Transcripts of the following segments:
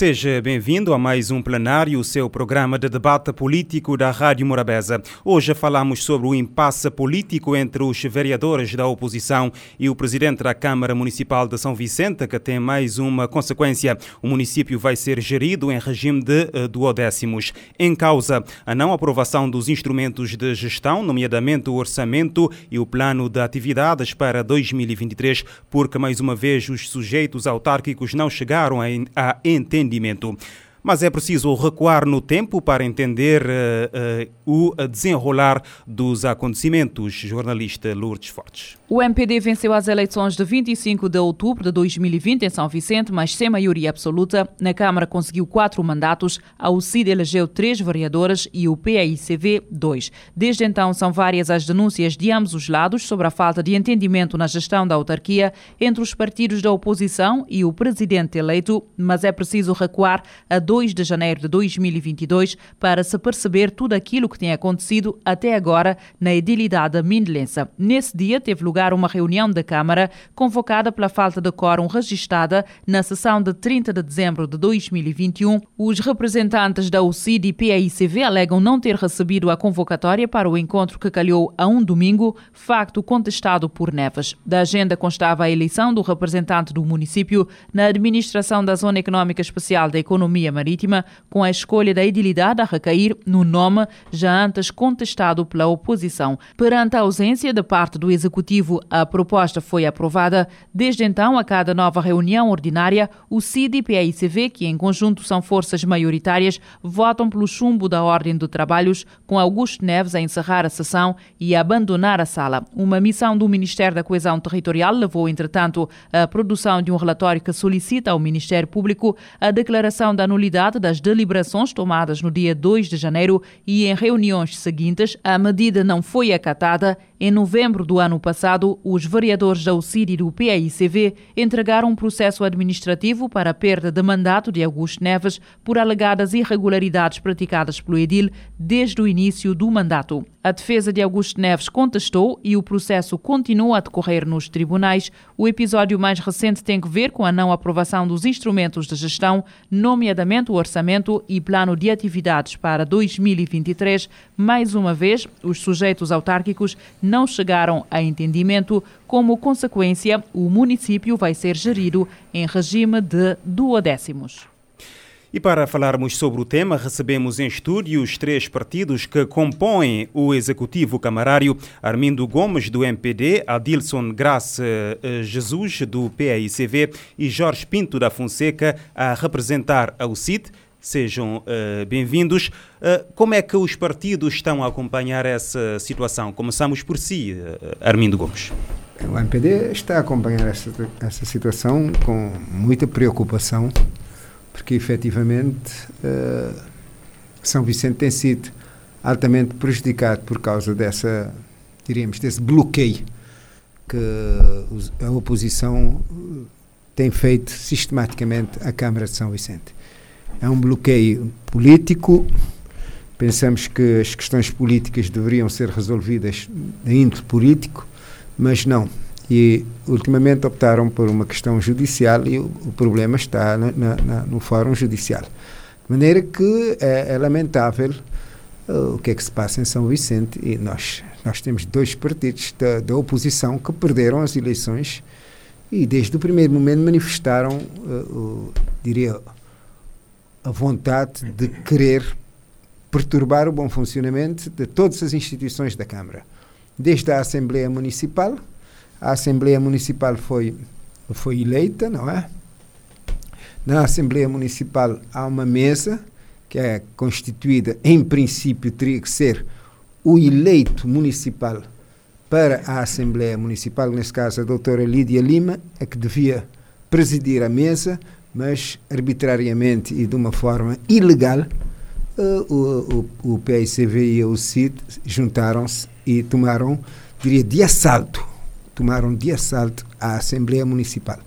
Seja bem-vindo a mais um plenário, o seu programa de debate político da Rádio Morabeza. Hoje falamos sobre o impasse político entre os vereadores da oposição e o presidente da Câmara Municipal de São Vicente, que tem mais uma consequência. O município vai ser gerido em regime de uh, duodécimos. Em causa, a não aprovação dos instrumentos de gestão, nomeadamente o orçamento e o plano de atividades para 2023, porque mais uma vez os sujeitos autárquicos não chegaram a entender Mas é preciso recuar no tempo para entender uh, uh, o desenrolar dos acontecimentos. Jornalista Lourdes Fortes. O MPD venceu as eleições de 25 de outubro de 2020 em São Vicente, mas sem maioria absoluta. Na Câmara conseguiu quatro mandatos, a UCID elegeu três vereadoras e o PAICV dois. Desde então são várias as denúncias de ambos os lados sobre a falta de entendimento na gestão da autarquia entre os partidos da oposição e o presidente eleito, mas é preciso recuar a 2 de janeiro de 2022 para se perceber tudo aquilo que tem acontecido até agora na edilidade mindelense. Nesse dia teve lugar uma reunião da Câmara convocada pela falta de quórum registada na sessão de 30 de dezembro de 2021. Os representantes da UCID e PAICV alegam não ter recebido a convocatória para o encontro que calhou a um domingo, facto contestado por Neves. Da agenda constava a eleição do representante do município na administração da Zona Económica Especial da Economia Marítima, com a escolha da edilidade a recair no nome já antes contestado pela oposição. Perante a ausência da parte do Executivo a proposta foi aprovada. Desde então, a cada nova reunião ordinária, o CID e PAICV, que em conjunto são forças maioritárias, votam pelo chumbo da Ordem de Trabalhos, com Augusto Neves a encerrar a sessão e a abandonar a sala. Uma missão do Ministério da Coesão Territorial levou, entretanto, à produção de um relatório que solicita ao Ministério Público a declaração da nulidade das deliberações tomadas no dia 2 de janeiro e em reuniões seguintes. A medida não foi acatada. Em novembro do ano passado, passado, os vereadores da UCID e do PAICV entregaram um processo administrativo para a perda de mandato de Augusto Neves por alegadas irregularidades praticadas pelo edil desde o início do mandato. A defesa de Augusto Neves contestou e o processo continua a decorrer nos tribunais. O episódio mais recente tem que ver com a não aprovação dos instrumentos de gestão, nomeadamente o orçamento e plano de atividades para 2023. Mais uma vez, os sujeitos autárquicos não chegaram a entendimento. Como consequência, o município vai ser gerido em regime de duodécimos. E para falarmos sobre o tema, recebemos em estúdio os três partidos que compõem o Executivo Camarário: Armindo Gomes, do MPD, Adilson Graça eh, Jesus, do PAICV e Jorge Pinto da Fonseca, a representar a UCIT. Sejam uh, bem-vindos. Uh, como é que os partidos estão a acompanhar essa situação? Começamos por si, uh, Armindo Gomes. O MPD está a acompanhar essa, essa situação com muita preocupação porque efetivamente São Vicente tem sido altamente prejudicado por causa dessa, diríamos, desse bloqueio que a oposição tem feito sistematicamente à Câmara de São Vicente. É um bloqueio político. Pensamos que as questões políticas deveriam ser resolvidas de índole político, mas não e ultimamente optaram por uma questão judicial e o, o problema está na, na, no Fórum Judicial. De maneira que é, é lamentável uh, o que é que se passa em São Vicente e nós, nós temos dois partidos da, da oposição que perderam as eleições e desde o primeiro momento manifestaram, uh, diria, a vontade de querer perturbar o bom funcionamento de todas as instituições da Câmara, desde a Assembleia Municipal, a Assembleia Municipal foi, foi eleita, não é? Na Assembleia Municipal há uma mesa que é constituída, em princípio, teria que ser o eleito municipal para a Assembleia Municipal, nesse caso a doutora Lídia Lima, é que devia presidir a mesa, mas arbitrariamente e de uma forma ilegal, uh, o, o, o PICV e o CID juntaram-se e tomaram, diria, de assalto tomaram de assalto a Assembleia Municipal,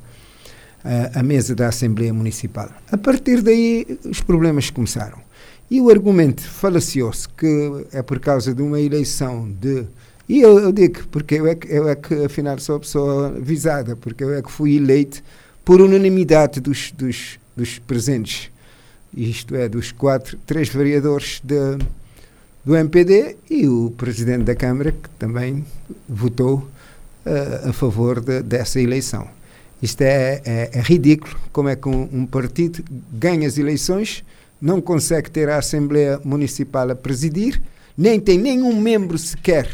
a, a mesa da Assembleia Municipal. A partir daí, os problemas começaram. E o argumento falacioso que é por causa de uma eleição de. E eu, eu digo, porque eu é, que, eu é que, afinal, sou a pessoa visada, porque eu é que fui eleito por unanimidade dos, dos, dos presentes isto é, dos quatro, três vereadores de, do MPD e o presidente da Câmara, que também votou uh, a favor de, dessa eleição. Isto é, é, é, ridículo, como é que um, um, partido ganha as eleições, não consegue ter a Assembleia Municipal a presidir, nem tem nenhum membro sequer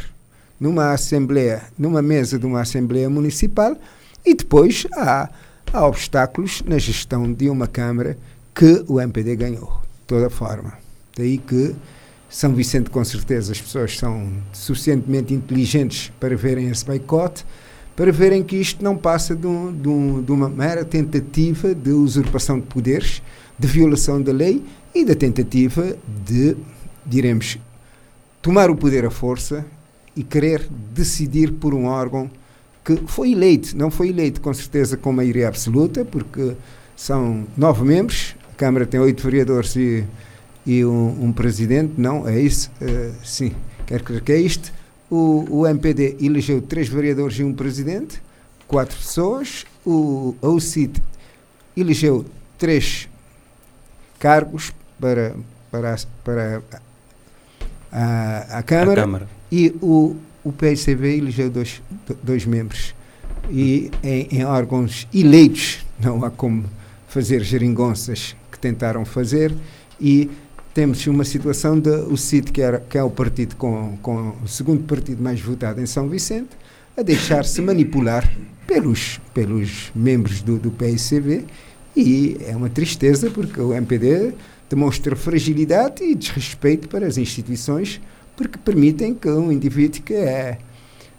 numa Assembleia, numa mesa de uma Assembleia Municipal, e depois há, há obstáculos na gestão de uma Câmara que o MPD ganhou, de toda forma. Daí que São Vicente, com certeza, as pessoas são suficientemente inteligentes para verem esse boicote, para verem que isto não passa de, um, de, um, de, uma mera tentativa de usurpação de poderes, de violação da lei e da tentativa de, diremos, tomar o poder à força e querer decidir por um órgão que foi eleito, não foi eleito com certeza com maioria absoluta, porque são nove membros, Câmara tem oito vereadores e, e um, um, presidente, não, é isso? Uh, sim, quer dizer que é isto. O, o MPD elegeu três vereadores e um presidente, quatro pessoas. O, a UCIT elegeu três cargos para, para, para a, a, Câmara, a Câmara, e o, o PSCV elegeu dois, dois membros. E em, em órgãos eleitos, não há como fazer geringonças que tentaram fazer e temos uma situação de o CID, que, era, que é o partido com, com o segundo partido mais votado em São Vicente, a deixar-se manipular pelos, pelos membros do, do PSCV e é uma tristeza porque o MPD demonstra fragilidade e desrespeito para as instituições porque permitem que um indivíduo que é,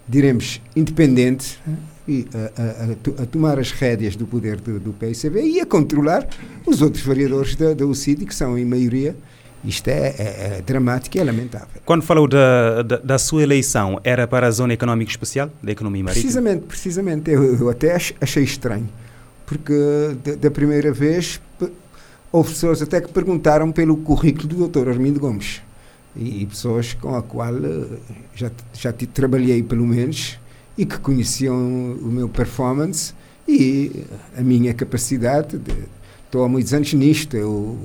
diremos, independente e a, a, a, tomar as rédeas do poder do, do PSCV e a controlar os outros vereadores da, da UCID, que são em maioria. Isto é, é, é dramático e é lamentável. Quando falou da, da, da, sua eleição, era para a Zona Económica Especial, da Economia Marítima? Precisamente, precisamente. Eu, eu até achei estranho, porque da, da primeira vez houve pessoas até que perguntaram pelo currículo do Dr. Armindo Gomes. E, e pessoas com a qual eh, já, já trabalhei, pelo menos, e que conheciam o meu performance e a minha capacidade. De, estou há muitos anos nisto. Eu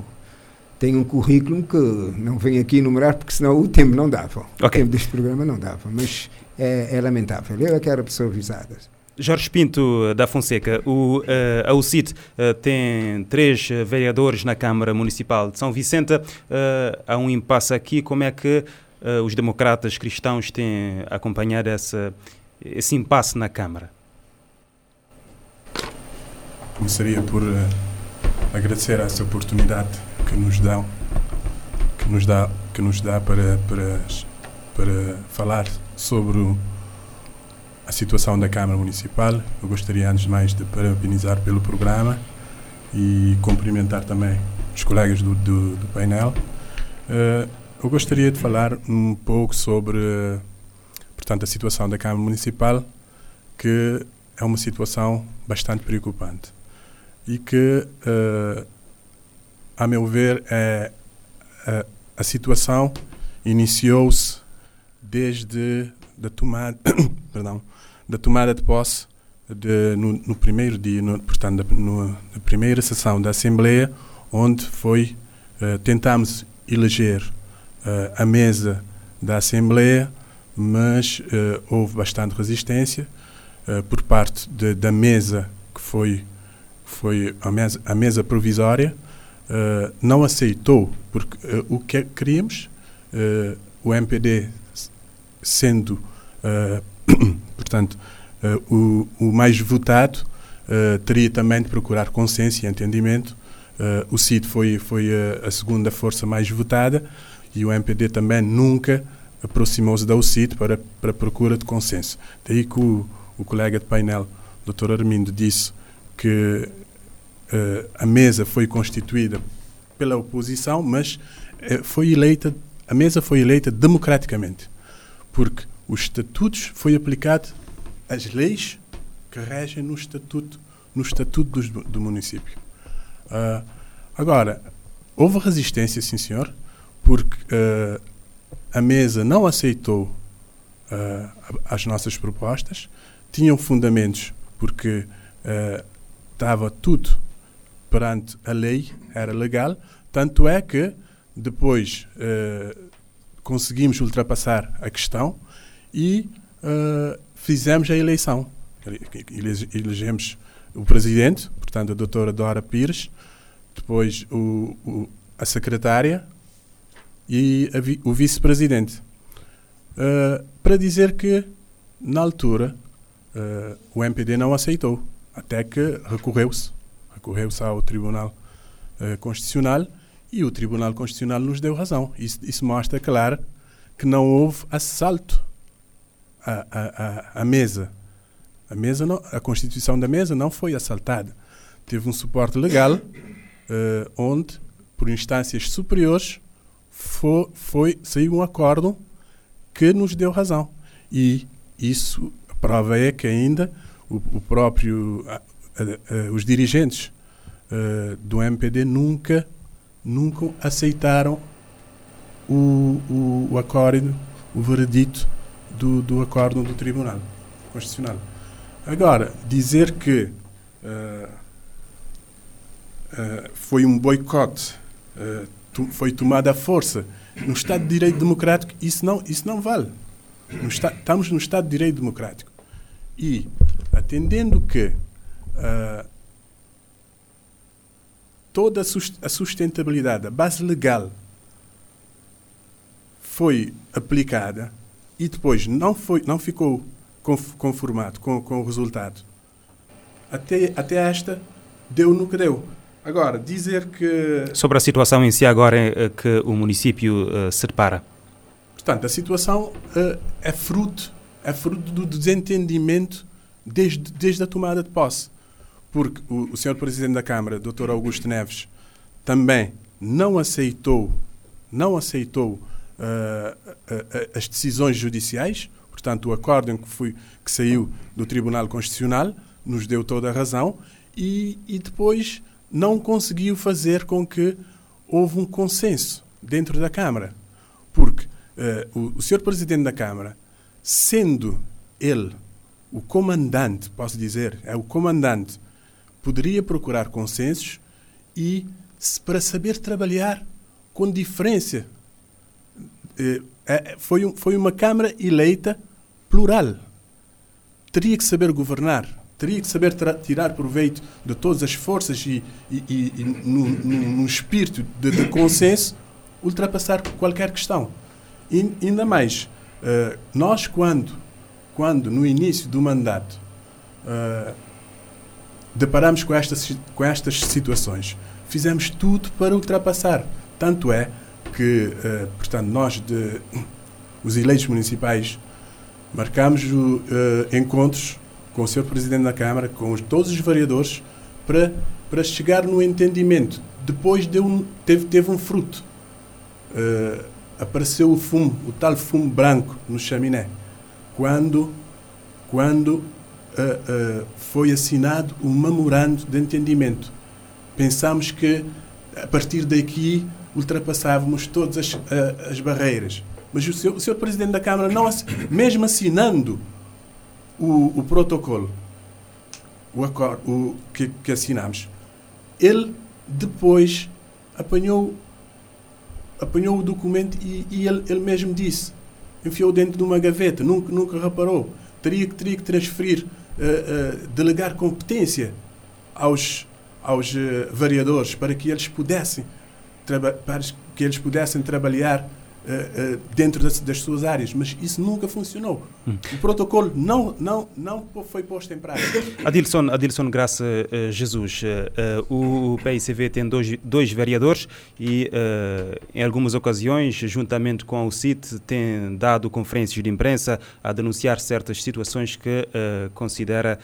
tenho um currículo que não venho aqui enumerar porque senão o tempo não dava. Okay. O tempo deste programa não dava, mas é, é lamentável. Eu é que era pessoa avisada. Jorge Pinto da Fonseca, o, uh, a UCIT uh, tem três vereadores na Câmara Municipal de São Vicente. Há um impasse aqui. Como é que os democratas cristãos têm acompanhado essa, esse impasse na Câmara? Começaria por agradecer essa oportunidade que nos dão, que nos dá, que nos dá para, para, para falar sobre a situação da Câmara Municipal. Eu gostaria, antes de mais, de parabenizar pelo programa e cumprimentar também os colegas do, do, do painel. Uh, eu gostaria de falar um pouco sobre portanto, a situação da Câmara Municipal, que é uma situação bastante preocupante e que, uh, a meu ver, é, a, a situação iniciou-se desde da tomada, perdão, da tomada de posse de, no, no, primeiro dia, no, portanto, no, na primeira sessão da Assembleia, onde foi uh, tentamos eleger uh, a mesa da Assembleia mas uh, houve bastante resistência por parte de, da mesa que foi foi a mesa, a mesa provisória não aceitou porque o que queríamos o MPD sendo portanto o, o mais votado teria também de procurar consenso e entendimento o CID foi foi a, a segunda força mais votada e o MPD também nunca aproximou-se da UCIT para, para procura de consenso. Daí que o, o colega de painel, Dr. Armindo, disse que uh, a mesa foi constituída pela oposição, mas uh, foi eleita, a mesa foi eleita democraticamente, porque os estatutos foi aplicado as leis que regem no estatuto no estatuto do, do município. Uh, agora houve resistência, sim senhor, porque a mesa não aceitou uh, as nossas propostas, tinham fundamentos porque uh, estava tudo perante a lei, era legal, Tanto é que depois uh, conseguimos ultrapassar a questão e uh, fizemos a eleição. Elegemos o presidente, portanto a doutora Dora Pires, depois o, o a secretária e vi, o vice-presidente. Uh, para dizer que, na altura, uh, o MPD não aceitou, até que recorreu-se. Recorreu-se ao Tribunal uh, Constitucional e o Tribunal Constitucional nos deu razão. Isso, isso mostra, claro, que não houve assalto à, à, à, mesa. A, mesa não, a Constituição da mesa não foi assaltada. Teve um suporte legal onde por instâncias superiores, foi, foi, saiu um acordo que nos deu razão. E isso, a prova é que ainda o, o próprio, a, a, a, os dirigentes uh, do MPD nunca, nunca aceitaram o, o, o acordo, o veredito do, do acordo do Tribunal Constitucional. Agora, dizer que uh, uh, foi um boicote uh, foi tomada à força. No Estado de Direito Democrático, isso não, isso não vale. No estamos no Estado de Direito Democrático. E, atendendo que toda a sustentabilidade, a base legal, foi aplicada e depois não, foi, não ficou conformado com, com o resultado, até, até esta deu no que deu. Agora, dizer que. Sobre a situação em si, agora é que o município uh, se depara. Portanto, a situação uh, é fruto, é fruto do desentendimento desde, desde a tomada de posse. Porque o, o Sr. Presidente da Câmara, Dr. Augusto Neves, também não aceitou, não aceitou as decisões judiciais, portanto, o acórdão que, foi, que saiu do Tribunal Constitucional nos deu toda a razão, e, e depois não conseguiu fazer com que houve um consenso dentro da Câmara. Porque uh, o, o Sr. Presidente da Câmara, sendo ele o comandante, posso dizer, é o comandante, poderia procurar consensos e para saber trabalhar com diferença. Uh, é, foi, um, foi uma Câmara eleita plural. Teria que saber governar teria que saber tirar proveito de todas as forças e, e, e, e num, espírito de, de, consenso, ultrapassar qualquer questão. E, ainda mais, uh, nós quando, quando no início do mandato uh, deparamos com com estas situações, fizemos tudo para ultrapassar. Tanto é que, uh, portanto, nós, de, os eleitos municipais, marcamos encontros com o Sr. Presidente da Câmara, com os, todos os vereadores, para, para chegar no entendimento. Depois deu um, teve, teve um fruto. Uh, apareceu o fumo, o tal fumo branco no chaminé. Quando, quando uh, uh, foi assinado o memorando de entendimento. Pensamos que, a partir daqui, ultrapassávamos todas as, as barreiras. Mas o senhor, o senhor Presidente da Câmara, não, mesmo assinando o, o protocolo, o acordo o, que, que assinamos, ele depois apanhou, apanhou o documento e, e ele, ele mesmo disse, enfiou dentro de uma gaveta, nunca, nunca reparou. Teria, teria que transferir, uh, uh, delegar competência aos, aos uh, vereadores para que eles pudessem para que eles pudessem trabalhar uh, uh, dentro das, das, suas áreas, mas isso nunca funcionou. Hum. O protocolo não, não, não foi posto em prática. Adilson, Adilson Graça uh, Jesus, o PICV tem dois, dois vereadores e, em algumas ocasiões, juntamente com o CIT, tem dado conferências de imprensa a denunciar certas situações que considera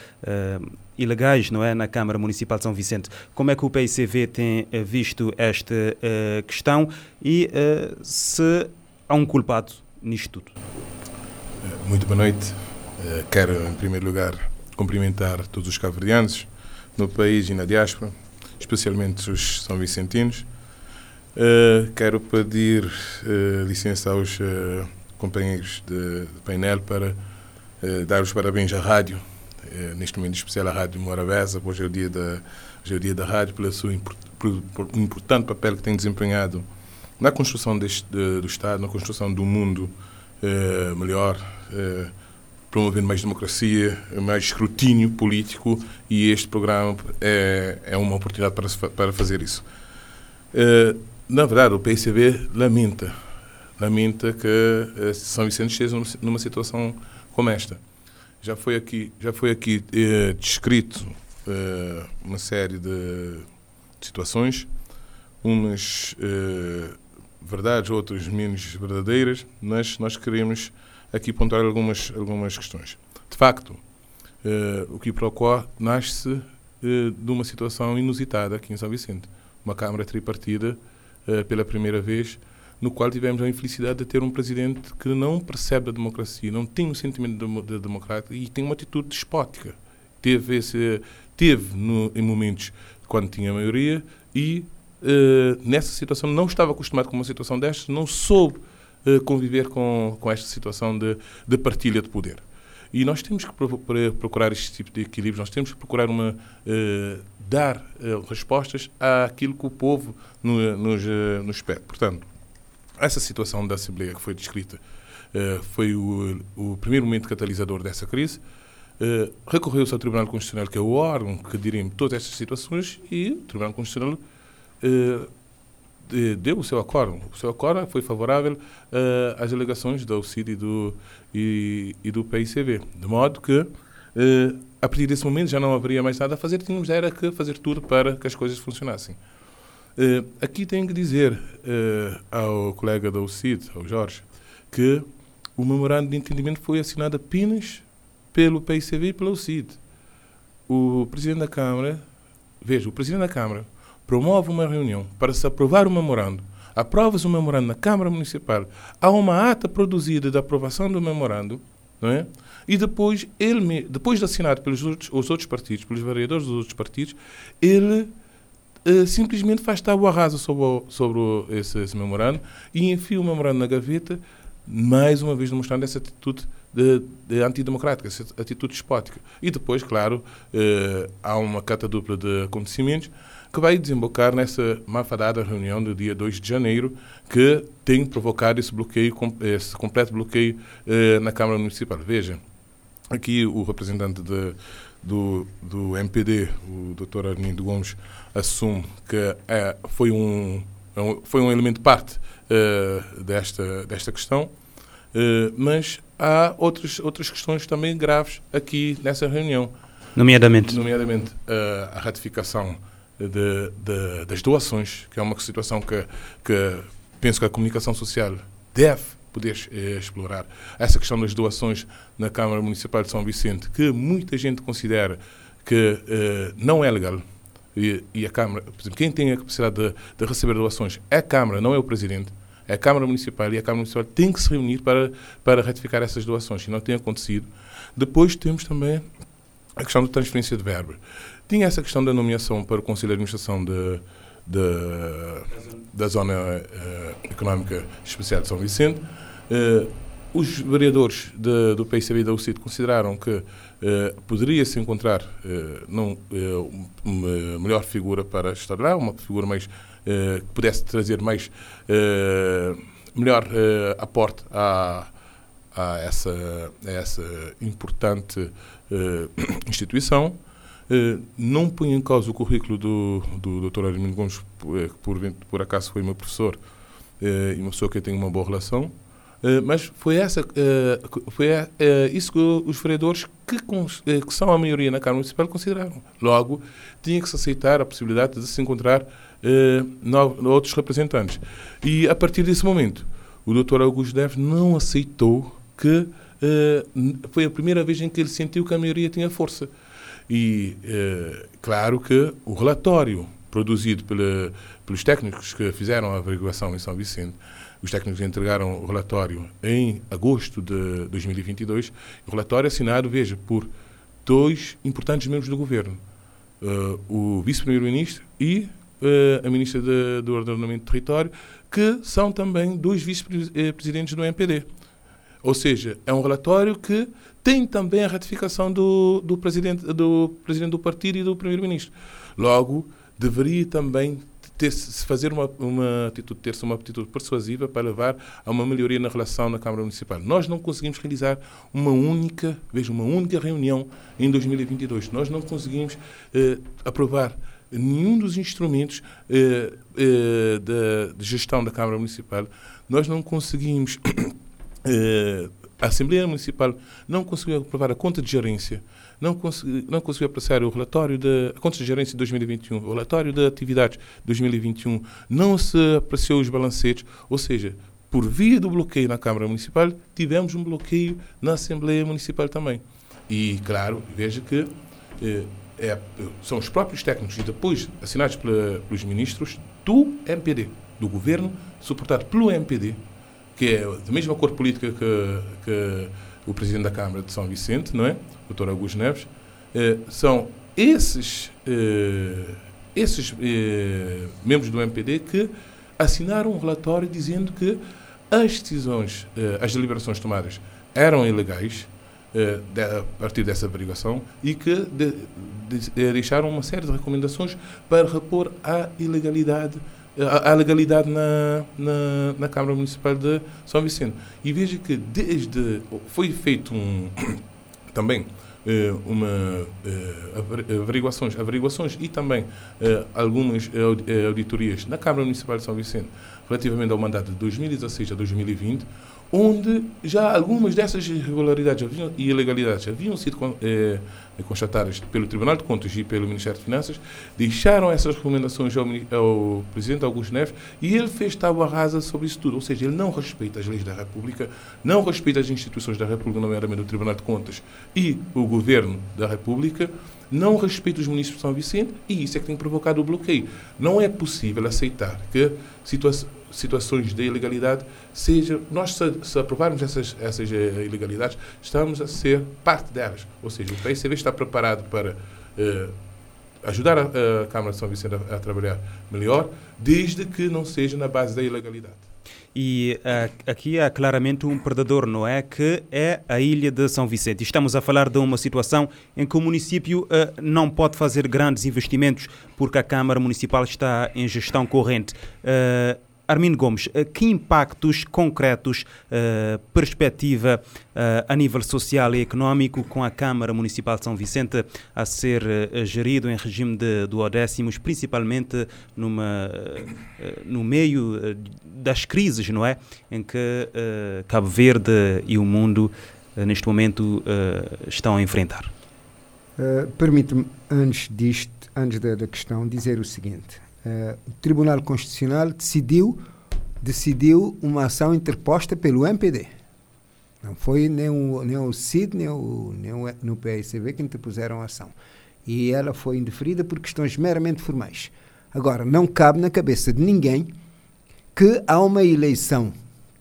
ilegais, não é, na Câmara Municipal de São Vicente. Como é que o PICV tem eh, visto esta uh, questão e uh, se há um culpado nisto tudo? Muito boa noite. Quero, em primeiro lugar, cumprimentar todos os cabo-verdianos no país e na diáspora, especialmente os são vicentinos. quero pedir licença aos companheiros de, painel para dar os parabéns à rádio neste momento especial a Rádio Morabeza, hoje é o dia da, hoje é o dia da rádio, por, por um importante papel que tem desempenhado na construção deste, de, do Estado, na construção do mundo uh, melhor, uh, promovendo mais democracia, mais escrutínio político e este programa é, é uma oportunidade para, para fazer isso. Uh, na verdade, o PICB lamenta, lamenta que São Vicente esteja numa situação como esta. Já foi aqui, já foi aqui descrito uma série de situações, umas verdades, outras menos verdadeiras, mas nós queremos aqui pontuar algumas, algumas questões. De facto, uh, o Quiprocó nasce uh, de uma situação inusitada aqui em São Vicente. Uma Câmara tripartida uh, pela primeira vez, no qual tivemos a infelicidade de ter um presidente que não percebe a democracia, não tem um sentimento de, de democrático e tem uma atitude despótica. Teve, esse, teve no, em momentos quando tinha maioria e uh, nessa situação não estava acostumado com uma situação destas, não soube uh, conviver com, com esta situação de, de partilha de poder. E nós temos que procurar este tipo de equilíbrio, nós temos que procurar uma, uh, dar respostas àquilo que o povo no, nos, uh, nos pede. Portanto, essa situação da Assembleia que foi descrita foi o, o, primeiro momento catalisador dessa crise. Recorreu-se ao Tribunal Constitucional, que é o órgão que dirime todas estas situações, e o Tribunal Constitucional deu o seu acordo. O seu acordo foi favorável às alegações da UCID e do, e, e do PICV. De modo que, a partir desse momento, já não haveria mais nada a fazer, tínhamos era que fazer tudo para que as coisas funcionassem. Uh, aqui tenho que dizer ao colega da UCID, ao Jorge, que o memorando de entendimento foi assinado apenas pelo PICV e pela UCID. O Presidente da Câmara, veja, o Presidente da Câmara promove uma reunião para se aprovar o memorando, aprova-se o memorando na Câmara Municipal, há uma ata produzida da aprovação do memorando, não é? E depois, ele, depois de assinado pelos outros, os outros partidos, pelos vereadores dos outros partidos, ele uh, simplesmente faz tábua rasa sobre, o, sobre o, esse, esse, memorando e enfia o memorando na gaveta, mais uma vez demonstrando essa atitude de, de antidemocrática, essa atitude despótica. E depois, claro, uh, há uma cata dupla de acontecimentos que vai desembocar nessa mafadada reunião do dia 2 de janeiro, que tem provocado esse bloqueio, esse completo bloqueio eh, na Câmara Municipal. Veja, aqui o representante de, do, do MPD, o Dr. Armindo Gomes, assume que é, foi, um, é foi um elemento parte eh, desta, desta questão, eh, mas há outras, outras questões também graves aqui nessa reunião. Nomeadamente? Nomeadamente a ratificação de, de, das doações, que é uma situação que, que penso que a comunicação social deve poder eh, explorar. Essa questão das doações na Câmara Municipal de São Vicente, que muita gente considera que eh, não é legal. E, e, a Câmara, por exemplo, quem tem a capacidade de, de, receber doações é a Câmara, não é o Presidente. É a Câmara Municipal e a Câmara Municipal tem que se reunir para, para ratificar essas doações, e não tem acontecido. Depois temos também a questão da transferência de verba. Tinha essa questão da nomeação para o Conselho de Administração de, de da Zona uh, Económica Especial de São Vicente. Uh, os vereadores de, do PICB e da UCIT consideraram que uh, poderia-se encontrar não, uma melhor figura para estar lá, uma figura mais que pudesse trazer mais melhor aporte a, a, essa, a essa importante instituição. Eh, não ponho em causa o currículo do, do Dr. Armindo Gomes, eh, que por, por acaso foi meu professor eh, e uma pessoa que eu tenho uma boa relação, mas foi, essa, foi isso que os vereadores, que, que são a maioria na Câmara Municipal, consideraram. Logo, tinha que se aceitar a possibilidade de se encontrar outros representantes. E, a partir desse momento, o Dr. Augusto Neves não aceitou que foi a primeira vez em que ele sentiu que a maioria tinha força. E, eh, claro que o relatório produzido pela, pelos técnicos que fizeram a averiguação em São Vicente, os técnicos entregaram o relatório em agosto de 2022, o relatório assinado, veja, por dois importantes membros do governo, uh, o vice-primeiro-ministro e uh, a ministra de, do Ordenamento do Território, que são também dois vice-presidentes do MPD. Ou seja, é um relatório que tem também a ratificação do, do, presidente, do presidente do partido e do primeiro-ministro. Logo, deveria também ter, fazer uma, uma atitude, ter-se uma atitude persuasiva para levar a uma melhoria na relação na Câmara Municipal. Nós não conseguimos realizar uma única, veja, uma única reunião em 2022. Nós não conseguimos eh, aprovar nenhum dos instrumentos eh, eh, de, de, gestão da Câmara Municipal. Nós não conseguimos. Eh, a Assembleia Municipal não conseguiu aprovar a conta de gerência não, consegui, não conseguiu apreciar o relatório da Contas de Gerência de 2021, o relatório de atividades de 2021, não se apreciou os balancetes, ou seja, por via do bloqueio na Câmara Municipal, tivemos um bloqueio na Assembleia Municipal também. E, claro, veja que eh, é, são os próprios técnicos e depois assinados pela, pelos ministros do MPD, do governo, suportado pelo MPD, que é da mesma cor política que, que o presidente da Câmara de São Vicente, não é? Dr. Augusto Neves, eh, são esses, eh, esses eh, membros do MPD que assinaram um relatório dizendo que as decisões, as deliberações tomadas eram ilegais a partir dessa averiguação e que de, de, deixaram uma série de recomendações para repor a ilegalidade a, a legalidade na, na, na, Câmara Municipal de São Vicente. E veja que desde foi feito um também uma eh, averiguações, averiguações e também eh, algumas auditorias na Câmara Municipal de São Vicente relativamente ao mandato de 2016 a 2020, onde já algumas dessas irregularidades e ilegalidades haviam sido eh, constatadas pelo Tribunal de Contas e pelo Ministério de Finanças, deixaram essas recomendações ao, ao Presidente Augusto Neves e ele fez tábua rasa sobre isso tudo. Ou seja, ele não respeita as leis da República, não respeita as instituições da República, nomeadamente o Tribunal de Contas e o Governo da República, não respeita os municípios de São Vicente e isso é que tem provocado o bloqueio. Não é possível aceitar que situações situações de ilegalidade, seja nós se, se aprovarmos essas, essas eh, ilegalidades, estamos a ser parte delas. Ou seja, o PICV está preparado para eh, ajudar a, a, Câmara de São Vicente a, a, trabalhar melhor, desde que não seja na base da ilegalidade. E uh, aqui há claramente um predador, não é? Que é a ilha de São Vicente. Estamos a falar de uma situação em que o município uh, não pode fazer grandes investimentos porque a Câmara Municipal está em gestão corrente. Uh, Armindo Gomes, eh, que impactos concretos, uh, perspectiva uh, a nível social e económico com a Câmara Municipal de São Vicente a ser uh, gerido em regime de duodécimos, principalmente numa, no meio das crises, não é? Em que Cabo Verde e o mundo neste momento estão a enfrentar. Permite-me, antes disto, antes da, da questão, dizer o seguinte uh, o Tribunal Constitucional decidiu, decidiu uma ação interposta pelo MPD. Não foi nem o, nem o CID, nem o, nem o que interpuseram a ação. E ela foi indeferida por questões meramente formais. Agora, não cabe na cabeça de ninguém que há uma eleição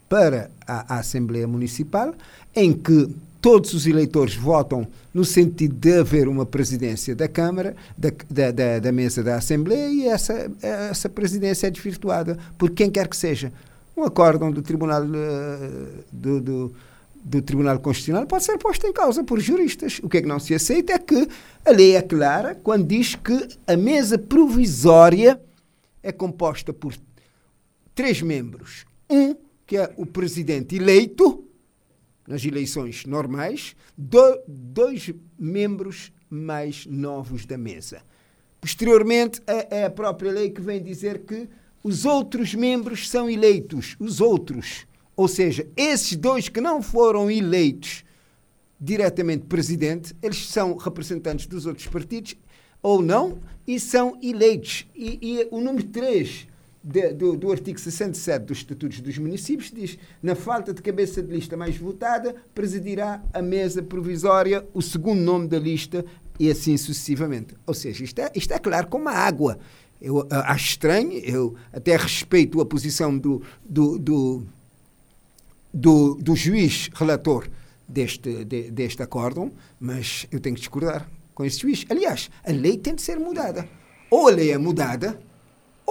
para a, a Assembleia Municipal em que todos os eleitores votam no sentido de haver uma presidência da Câmara, da, da, da, da, mesa da Assembleia, e essa, essa presidência é desvirtuada por quem quer que seja. Um acórdão do Tribunal, uh, do, do, do, Tribunal Constitucional pode ser posto em causa por juristas. O que é que não se aceita é que a lei é clara quando diz que a mesa provisória é composta por três membros. Um, que é o presidente eleito, nas eleições normais, do, dois membros mais novos da mesa. Posteriormente, é, é a própria lei que vem dizer que os outros membros são eleitos, os outros. Ou seja, esses dois que não foram eleitos diretamente presidente, eles são representantes dos outros partidos ou não e são eleitos. E, e o número 3 de, do, do, artigo 67 dos Estatutos dos Municípios diz: na falta de cabeça de lista mais votada, presidirá a mesa provisória o segundo nome da lista e assim sucessivamente. Ou seja, isto é, isto é claro como a água. Eu uh, acho estranho, eu até respeito a posição do, do, do, do, do juiz relator deste, de, deste acórdão, mas eu tenho que discordar com esse juiz. Aliás, a lei tem de ser mudada. Ou a lei é mudada,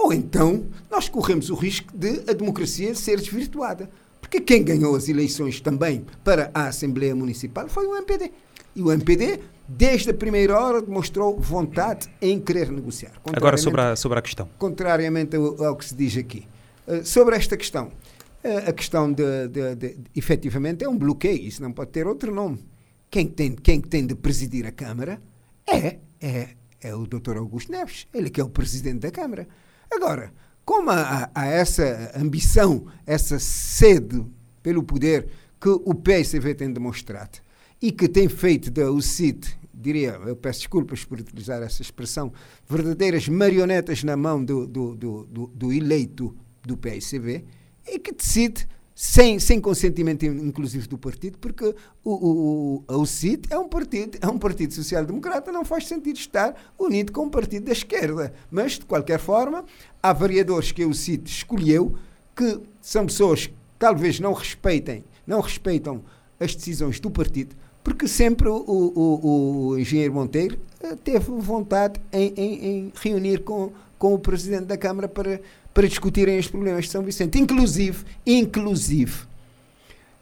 ou então nós corremos o risco de a democracia ser desvirtuada. Porque quem ganhou as eleições também para a Assembleia Municipal foi o MPD. E o MPD, desde a primeira hora, demonstrou vontade em querer negociar. Agora, sobre a, sobre a questão. Contrariamente ao, ao que se diz aqui. Uh, sobre esta questão, uh, a questão de, de, de, de, efetivamente, é um bloqueio, isso não pode ter outro nome. Quem tem, quem tem de presidir a Câmara é, é, é o Dr. Augusto Neves, ele que é o presidente da Câmara. Agora, como há, há essa ambição, essa sede pelo poder que o PSV tem demonstrado e que tem feito da UCIT, diria, eu peço desculpas por utilizar essa expressão, verdadeiras marionetas na mão do, do, do, do, do eleito do PSV, e que decide sem, sem consentimento inclusive do partido, porque o, o, o, CIT é um partido, é um partido social-democrata, não faz sentido estar unido com um partido da esquerda. Mas, de qualquer forma, há vereadores que o CIT escolheu que são pessoas que talvez não respeitem, não respeitam as decisões do partido, porque sempre o, o, o engenheiro Monteiro eh, teve vontade em, em, em reunir com, com o presidente da Câmara para para discutirem os problemas de São Vicente. Inclusive, inclusive,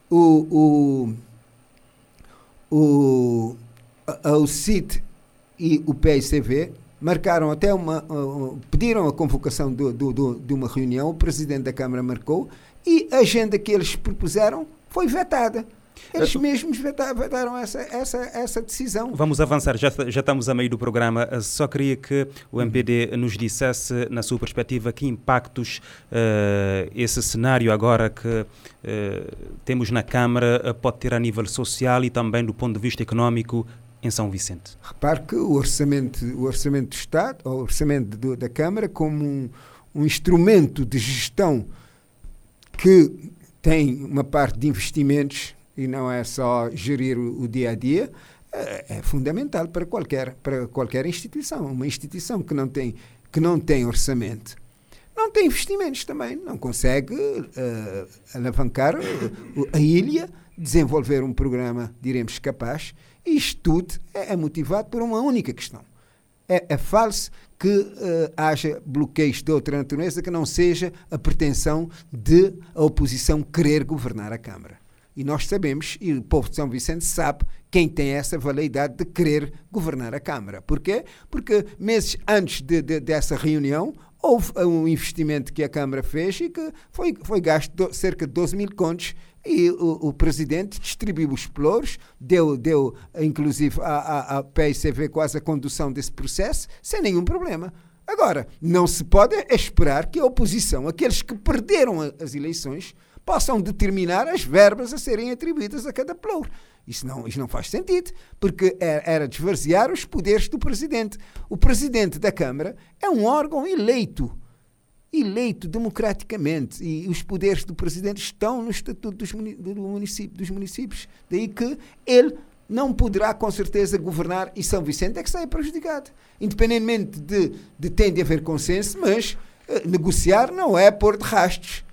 o, o, o, o CIT e o PICV marcaram até uma. Uh, pediram a convocação do, do, do, de uma reunião, o presidente da Câmara marcou, e a agenda que eles propuseram foi vetada. Eles mesmos vetaram essa, essa, essa decisão. Vamos avançar, já, já estamos a meio do programa. Só queria que o MPD nos dissesse, na sua perspectiva, que impactos uh, esse cenário agora que uh, temos na Câmara pode ter a nível social e também do ponto de vista económico em São Vicente. Repare que o orçamento, o orçamento do Estado, ou o orçamento do, da Câmara, como um, um instrumento de gestão que tem uma parte de investimentos e não é só gerir o, dia a dia, é, é, fundamental para qualquer, para qualquer instituição. Uma instituição que não tem, que não tem orçamento não tem investimentos também, não consegue uh, alavancar a ilha, desenvolver um programa, diremos, capaz. E isto tudo é, é motivado por uma única questão. É, é falso que uh, haja bloqueios de outra natureza que não seja a pretensão de a oposição querer governar a Câmara. E nós sabemos, e o povo de São Vicente sabe, quem tem essa valeidade de querer governar a Câmara. Porquê? Porque meses antes de, de, dessa reunião, houve um investimento que a Câmara fez e que foi, foi gasto do, cerca de 12 mil contos e o, o, presidente distribuiu os pelouros, deu, deu inclusive à, à, PICV quase a condução desse processo, sem nenhum problema. Agora, não se pode esperar que a oposição, aqueles que perderam as eleições, possam determinar as verbas a serem atribuídas a cada pelouro. Isso não, isso não faz sentido, porque é, era desvaziar os poderes do presidente. O presidente da Câmara é um órgão eleito, eleito democraticamente, e os poderes do presidente estão no estatuto dos, do município, dos municípios. Daí que ele não poderá, com certeza, governar e São Vicente é que sai prejudicado. Independentemente de, de ter de haver consenso, mas uh, negociar não é pôr de rastos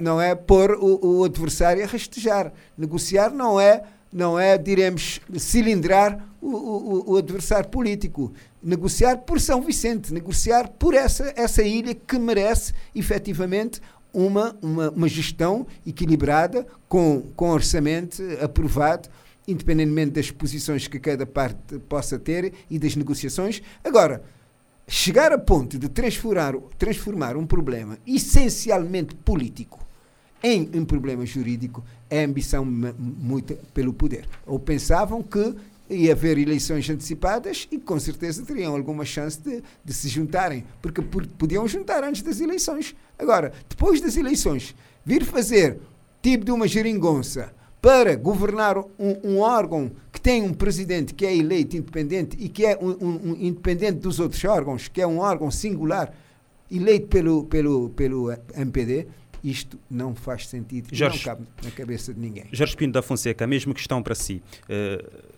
não é pôr o, o, adversário a rastejar. Negociar não é, não é diremos, cilindrar o, o, o, adversário político. Negociar por São Vicente, negociar por essa, essa ilha que merece efetivamente uma, uma, uma gestão equilibrada, com, com orçamento aprovado, independentemente das posições que cada parte possa ter e das negociações. Agora, chegar a ponto de transformar, transformar um problema essencialmente político em um problema jurídico é ambição muito pelo poder. Ou pensavam que ia haver eleições antecipadas e com certeza teriam alguma chance de, de se juntarem, porque podiam juntar antes das eleições. Agora, depois das eleições, vir fazer tipo de uma geringonça para governar um, um, órgão que tem um presidente que é eleito independente e que é um, um, independente dos outros órgãos, que é um órgão singular, eleito pelo, pelo, pelo MPD, isto não faz sentido Jorge, não cabe na cabeça de ninguém. Jorge Pinto da Fonseca, a mesma questão para si. Uh,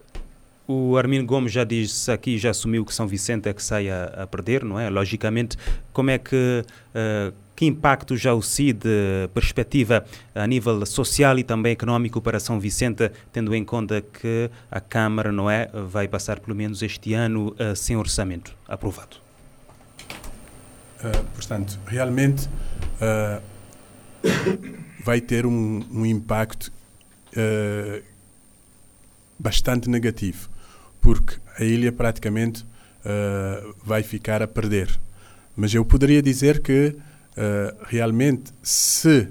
o Armin Gomes já disse aqui, já assumiu que São Vicente é que sai a, a perder, não é? Logicamente, como é que uh, que impacto já o CID perspectiva a nível social e também económico para São Vicente, tendo em conta que a Câmara não é, vai passar pelo menos este ano uh, sem orçamento aprovado? Uh, portanto, realmente uh, vai ter um, um impacto bastante negativo, porque a ilha praticamente uh, vai ficar a perder. Mas eu poderia dizer que uh, realmente, se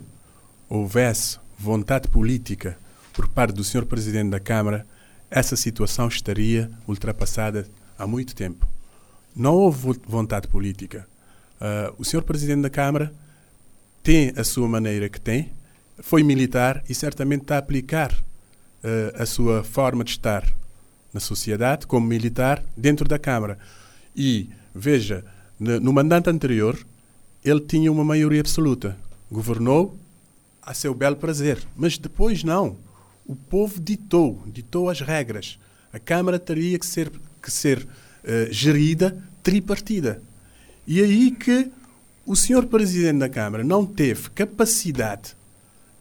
houvesse vontade política por parte do Sr. Presidente da Câmara, essa situação estaria ultrapassada há muito tempo. Não houve vontade política. Uh, o Sr. Presidente da Câmara tem a sua maneira que tem, foi militar e certamente está a aplicar a sua forma de estar na sociedade como militar dentro da Câmara. E, veja, no, mandato anterior, ele tinha uma maioria absoluta. Governou a seu belo prazer. Mas depois não. O povo ditou, ditou as regras. A Câmara teria que ser, que ser uh, gerida tripartida. E aí que o senhor Presidente da Câmara não teve capacidade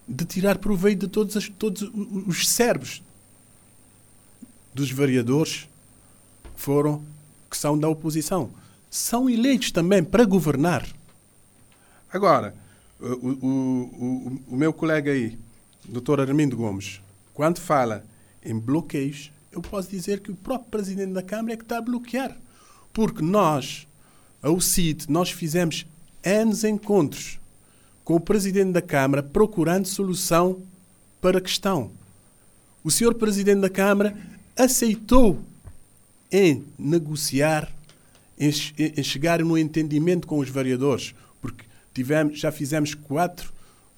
de tirar proveito de todos, as, todos os cérebros dos vereadores que foram, que são da oposição. São eleitos também para governar. Agora, o, o, o, o meu colega aí, Dr. Armindo Gomes, quando fala em bloqueios, eu posso dizer que o próprio Presidente da Câmara é que está a bloquear. Porque nós, a UCIT, nós fizemos N encontros com o Presidente da Câmara procurando solução para a questão. O senhor Presidente da Câmara aceitou em negociar, em, em chegar no entendimento com os vereadores, porque tivemos, já fizemos quatro,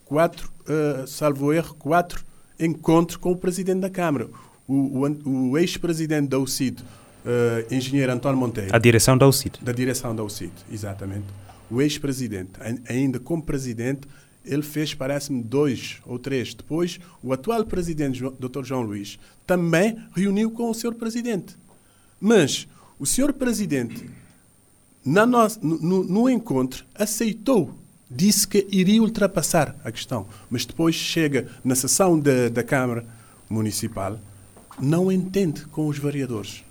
quatro uh, salvo erro, quatro encontros com o Presidente da Câmara. O, o, o ex-presidente da UCID, uh, engenheiro António Monteiro. A direção da UCID. Da direção da UCID, exatamente o ex-presidente, ainda como presidente, ele fez, parece-me, dois ou três. Depois, o atual presidente, Dr. João Luís, também reuniu com o senhor presidente. Mas o senhor presidente, no, no, no encontro, aceitou, disse que iria ultrapassar a questão. Mas depois chega na sessão da, da Câmara Municipal, não entende com os vereadores.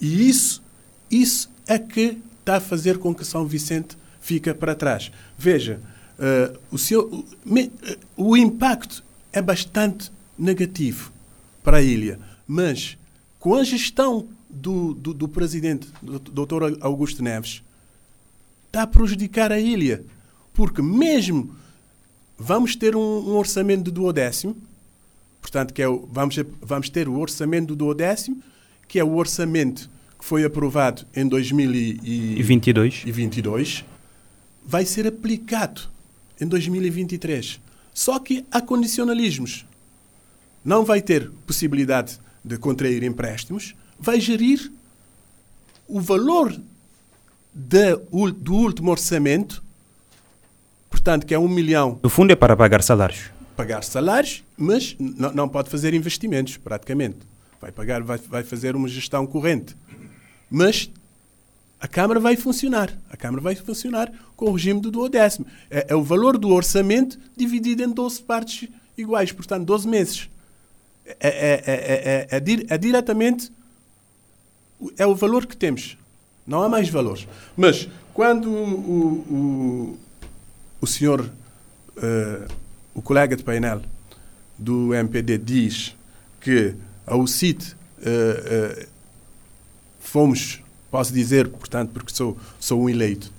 E isso, isso é que está a fazer com que São Vicente fique para trás. Veja, uh, o, seu, me, uh, o impacto é bastante negativo para a ilha, mas com a gestão do, do, do presidente, do Dr. Augusto Neves, está a prejudicar a ilha. Porque mesmo vamos ter um, um orçamento do duodécimo, portanto, que é o, vamos, vamos ter o orçamento do duodécimo, que é o orçamento que foi aprovado em 2022 e 22, vai ser aplicado em 2023. Só que há condicionalismos. Não vai ter possibilidade de contrair empréstimos, vai gerir o valor de, do último orçamento, portanto, que é um milhão. No fundo, é para pagar salários. Pagar salários, mas não pode fazer investimentos, praticamente. Vai, pagar, vai, vai fazer uma gestão corrente. Mas a Câmara vai funcionar. A Câmara vai funcionar com o regime do duodécimo. É, é o valor do orçamento dividido em 12 partes iguais, portanto, 12 meses. É, é, é, é, diretamente é o valor que temos. Não há mais valores. Mas quando o, o, o senhor, uh, o colega de painel do MPD diz que a UCIT uh, uh, fomos, posso dizer, portanto, porque sou, sou um eleito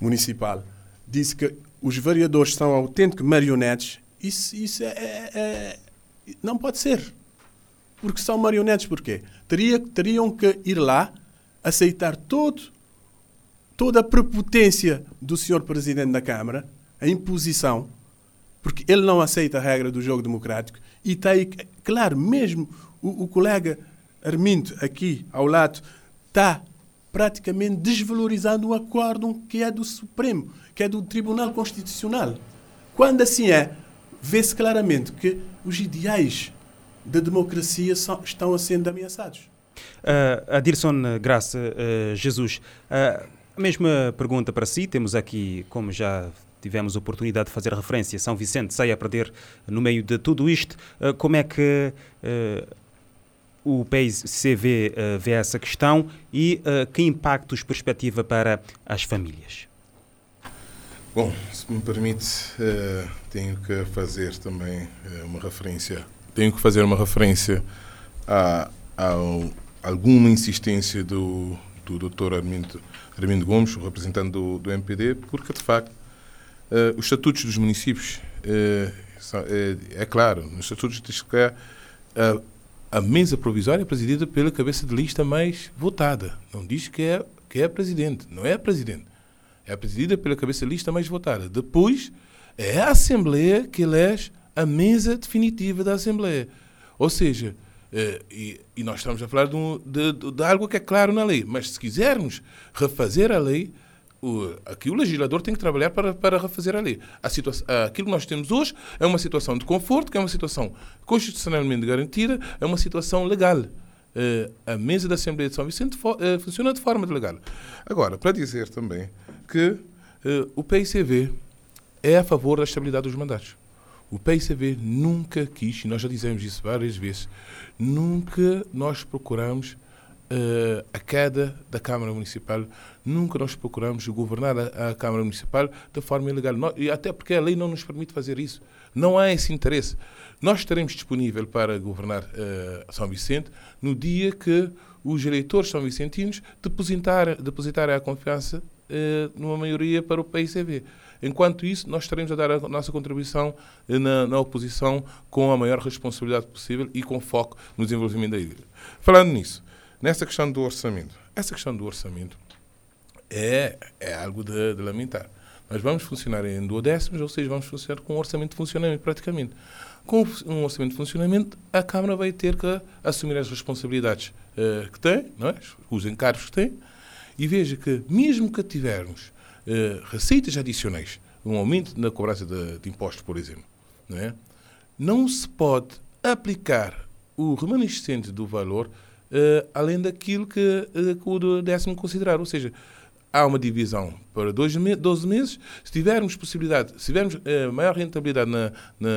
municipal, disse que os vereadores são autênticos marionetes, isso, isso é, é, é, não pode ser. Porque são marionetes, porquê? Teria, teriam que ir lá, aceitar todo, toda a prepotência do senhor Presidente da Câmara, a imposição, porque ele não aceita a regra do jogo democrático, e está aí, claro, mesmo o, o colega Armindo, aqui ao lado, está praticamente desvalorizando o acordo que é do Supremo, que é do Tribunal Constitucional. Quando assim é, vê-se claramente que os ideais da democracia são, estão a sendo ameaçados. Uh, Adirson Graça uh, Jesus, uh, a mesma pergunta para si. Temos aqui, como já tivemos oportunidade de fazer referência, São Vicente sai a perder no meio de tudo isto. Como é que o PICV uh, eh, vê essa questão e uh, que impactos perspectiva para as famílias? Bom, se me permite, uh, tenho que fazer também uma referência. Tenho que fazer uma referência à, ao, alguma insistência do, do Dr. Armindo, Armindo Gomes, o representante do, do MPD, porque, de facto, os estatutos dos municípios, é, é, claro, nos estatutos diz que a, a mesa provisória é presidida pela cabeça de lista mais votada. Não diz que é, que é presidente, não é presidente. É presidida pela cabeça de lista mais votada. Depois, é a Assembleia que elege a mesa definitiva da Assembleia. Ou seja, eh, e, e, nós estamos a falar de, um, de, de, algo que é claro na lei, mas se quisermos refazer a lei, o, aqui o legislador tem que trabalhar para, para refazer a lei. A situação, aquilo que nós temos hoje é uma situação de conforto, que é uma situação constitucionalmente garantida, é uma situação legal. Uh, a mesa da Assembleia de São Vicente uh, funciona de forma legal. Agora, para dizer também que uh, o PICV é a favor da estabilidade dos mandatos. O PICV nunca quis, e nós já dizemos isso várias vezes, nunca nós procuramos a queda da Câmara Municipal, nunca nós procuramos governar a, a Câmara Municipal de forma ilegal. Nós, e até porque a lei não nos permite fazer isso. Não há esse interesse. Nós estaremos disponíveis para governar uh, São Vicente no dia que os eleitores são vicentinos depositarem, a confiança uh, numa maioria para o PICV. Enquanto isso, nós estaremos a dar a nossa contribuição eh, na, na oposição com a maior responsabilidade possível e com foco no desenvolvimento da ilha. Falando nisso, nessa questão do orçamento, essa questão do orçamento é, é algo de, de lamentar. Nós vamos funcionar em duodécimos, ou seja, vamos funcionar com um orçamento de funcionamento, praticamente. Com um orçamento de funcionamento, a Câmara vai ter que assumir as responsabilidades uh, que tem, é? os encargos que tem, e veja que, mesmo que tivermos uh, receitas adicionais, um aumento na cobrança de, de, impostos, por exemplo, não, é? não se pode aplicar o remanescente do valor uh, além daquilo que, que o décimo considerar. Ou seja, há uma divisão para 12 meses. Se tivermos possibilidade, se tivermos uh, maior rentabilidade na, na,